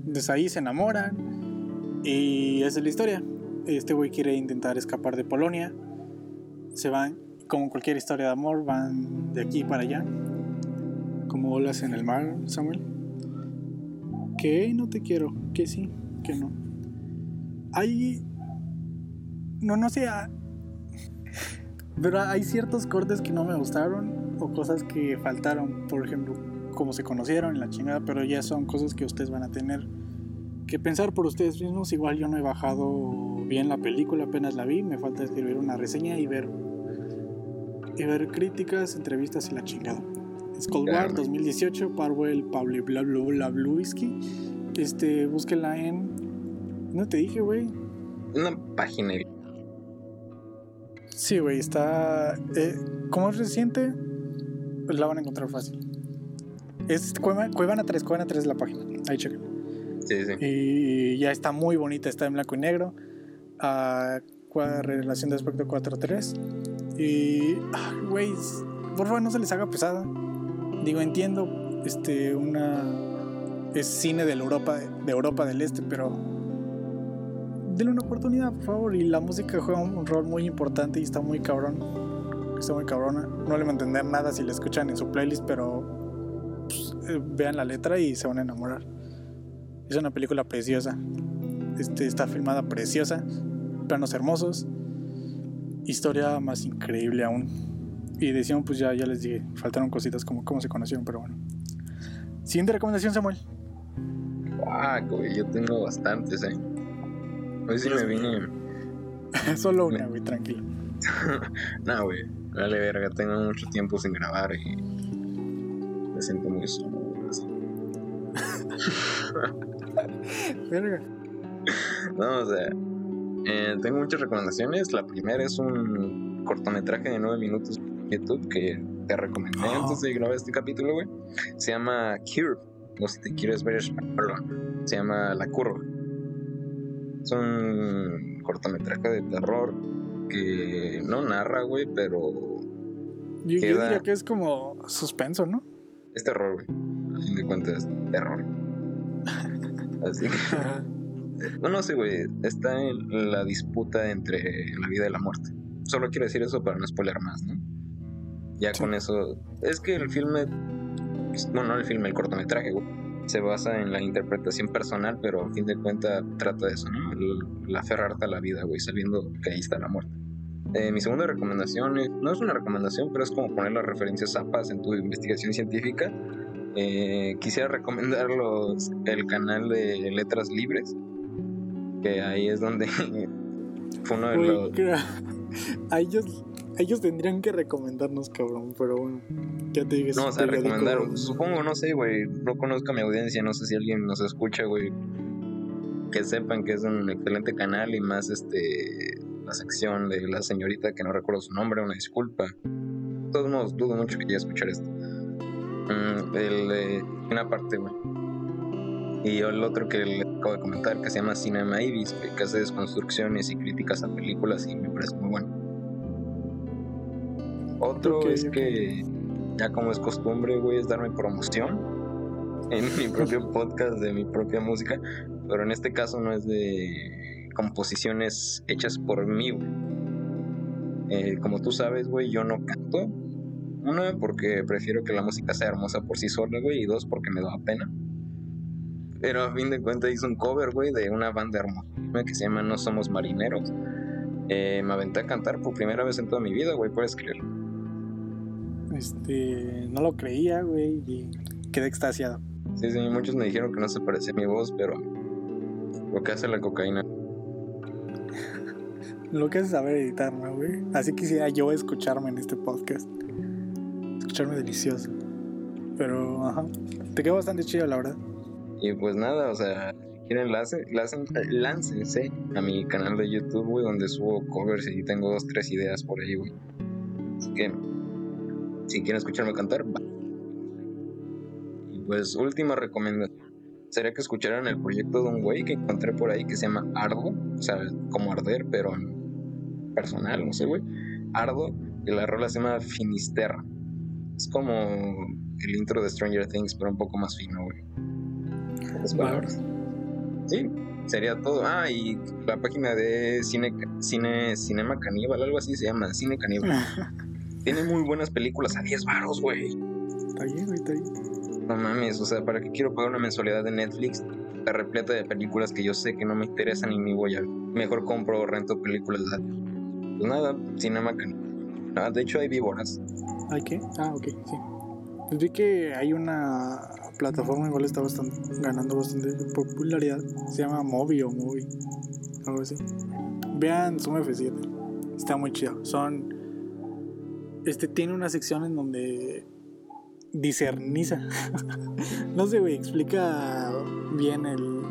Entonces ahí se enamoran y esa es la historia. Este güey quiere intentar escapar de Polonia, se van, como cualquier historia de amor, van de aquí para allá, como olas en el mar, Samuel. Que no te quiero, que sí, que no hay. No, no sé. ah, Pero hay ciertos cortes que no me gustaron o cosas que faltaron. Por ejemplo, cómo se conocieron, la chingada, pero ya son cosas que ustedes van a tener que pensar por ustedes mismos. Igual yo no he bajado bien la película, apenas la vi, me falta escribir una reseña y ver y ver críticas, entrevistas y la chingada. Skull War 2018, Parwell Pablo Blabluisky. Este, búsquela en. No te dije, güey. Una página. Sí, güey, está. Eh, como es reciente, pues la van a encontrar fácil. Es Cuevana 3, Cuevana 3 es la página. Ahí chequen. Sí, sí. Y ya está muy bonita, está en blanco y negro. Uh, relación de aspecto 4.3. Y. Güey, por favor, no se les haga pesada. Digo, entiendo, este, una. Es cine de Europa, de Europa del Este, pero. Denle una oportunidad, por favor. Y la música juega un rol muy importante y está muy cabrón. Está muy cabrona. No le va a entender nada si la escuchan en su playlist, pero. Pues, eh, vean la letra y se van a enamorar. Es una película preciosa. Este, está filmada preciosa. Planos hermosos. Historia más increíble aún. Y decían, pues ya, ya les dije, faltaron cositas como cómo se conocieron, pero bueno. Siguiente recomendación, Samuel. Ah, yo tengo bastantes, eh. Hoy sí me vine. Solo una, güey, tranquilo. no, güey, dale verga, tengo mucho tiempo sin grabar y me siento muy solo. verga. No, o sea, eh, tengo muchas recomendaciones. La primera es un cortometraje de 9 minutos YouTube que te recomendé oh. antes de grabar este capítulo, güey. Se llama Curve. O si te quieres ver se llama La Curva. Es un cortometraje de terror que no narra, güey, pero. Yo, diría que es como suspenso, ¿no? Es terror, güey. A fin de cuentas, terror. Así que. No, no sé, güey. Está en la disputa entre la vida y la muerte. Solo quiero decir eso para no spoiler más, ¿no? Ya con eso. Es que el filme. Bueno, no el filme, el cortometraje, güey. Se basa en la interpretación personal, pero a fin de cuentas trata de eso, ¿no? El, aferrarte a la vida, güey, sabiendo que ahí está la muerte. Eh, mi segunda recomendación no es una recomendación, pero es como poner las referencias zapas en tu investigación científica. Eh, quisiera recomendar el canal de Letras Libres, que ahí es donde fue uno de los... ellos ellos tendrían que recomendarnos, cabrón, pero bueno, ya te digo. No, o sea, recomendar, supongo, no sé, güey, no conozco a mi audiencia, no sé si alguien nos escucha, güey, que sepan que es un excelente canal y más este la sección de la señorita que no recuerdo su nombre, una disculpa. De todos modos, dudo mucho que llegue a escuchar esto. Mm, el de una parte, güey. Y el otro que le acabo de comentar, que se llama Cinema Ibis, que hace desconstrucciones y críticas a películas y me parece muy bueno. Otro es que, ya como es costumbre, güey, es darme promoción en mi propio podcast de mi propia música, pero en este caso no es de composiciones hechas por mí, güey. Eh, como tú sabes, güey, yo no canto. Una, porque prefiero que la música sea hermosa por sí sola, güey, y dos, porque me da pena. Pero a fin de cuentas hice un cover, güey, de una banda hermosa que se llama No Somos Marineros. Eh, me aventé a cantar por primera vez en toda mi vida, güey, puedes creerlo. Este, no lo creía, güey, y quedé extasiado. Sí, sí, muchos me dijeron que no se parecía a mi voz, pero lo que hace la cocaína. lo que hace saber editar, ¿no, güey? Así quisiera yo escucharme en este podcast. Escucharme delicioso. Pero, ajá, te quedó bastante chido, la verdad. Y pues nada, o sea, quieren, láncense a mi canal de YouTube, güey, donde subo covers y tengo dos, tres ideas por ahí, güey. Así que si quieren escucharme cantar, va. Y pues última recomendación sería que escucharan el proyecto de un güey que encontré por ahí que se llama Ardo, o sea, como arder, pero en personal, no sé, güey. Ardo, y la rola se llama Finisterra. Es como el intro de Stranger Things, pero un poco más fino, güey. Las palabras. Sí, sería todo. Ah, y la página de cine, cine, Cinema Caníbal, algo así se llama, Cine Caníbal. Tiene muy buenas películas a 10 baros, güey. Está bien, güey, está bien. No mames, o sea, ¿para qué quiero pagar una mensualidad de Netflix? Está repleta de películas que yo sé que no me interesan y ni voy a Mejor compro o rento películas. Pues nada, Cinema Ah, de hecho hay víboras. ¿Hay qué? Ah, ok, sí. Pues vi que hay una plataforma igual está bastante, ganando bastante popularidad. Se llama Mobi o Movi. Algo así. Vean Zoom F7. Está muy chido. Son. Este tiene una sección en donde discerniza. no sé, güey, explica bien el,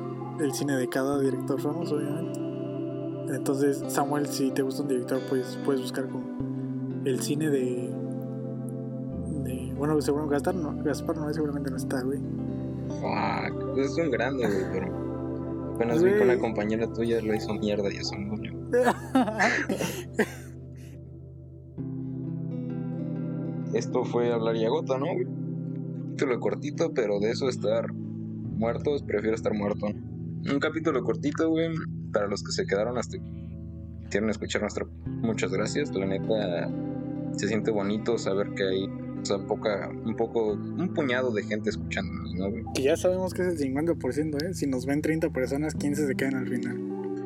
el cine de cada director famoso, obviamente. Entonces, Samuel, si te gusta un director, pues puedes buscar como el cine de. de bueno, seguro Gaspar no, Gaspar no, seguramente no está, güey. Fuck, es un grande, güey, pero. Apenas vi con la compañera tuya lo hizo mierda y eso no. Esto fue hablar y agota, ¿no? Un capítulo cortito, pero de eso estar muertos, prefiero estar muerto. Un capítulo cortito, güey, para los que se quedaron hasta quieren escuchar nuestra muchas gracias la neta se siente bonito saber que hay o sea, poca, un poco, un puñado de gente escuchándonos, ¿no? Güey? Que ya sabemos que es el 50%, ¿eh? Si nos ven 30 personas, 15 se quedan al final.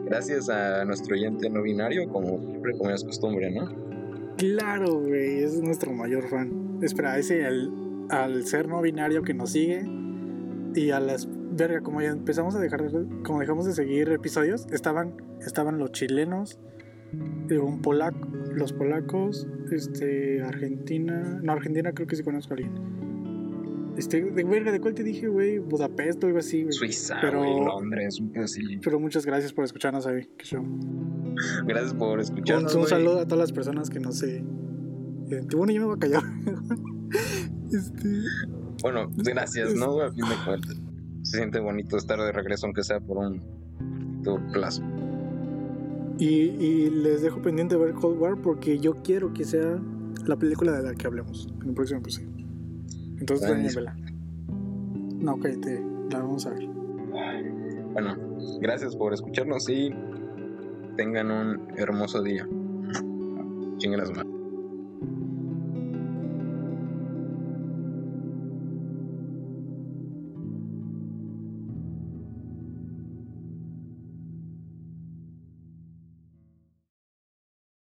Gracias a nuestro oyente no binario, como siempre, como es costumbre, ¿no? Claro, güey, es nuestro mayor fan. Espera, ese al, ser no binario que nos sigue y a las verga, como ya empezamos a dejar, como dejamos de seguir episodios, estaban, estaban los chilenos, eh, un polaco, los polacos, este, Argentina, no, Argentina creo que sí conozco a alguien. Este, de verga, ¿de cuál te dije, güey? Budapest o algo así, güey. Suiza, Pero- Londres, un así. Pero muchas gracias por escucharnos, Avi. Gracias por escucharnos. un saludo a todas las personas que no sé. eh, Bueno, yo me voy a callar. este, Bueno, gracias, ¿no? güey? A fin de cuentas. Se siente bonito estar de regreso, aunque sea por un corto plazo. y, y les dejo pendiente ver Cold War porque yo quiero que sea la película de la que hablemos en el próximo episodio. Entonces, Vela. No, cállate. La vamos a ver. Bueno, gracias por escucharnos y tengan un hermoso día. Chinguen su madre.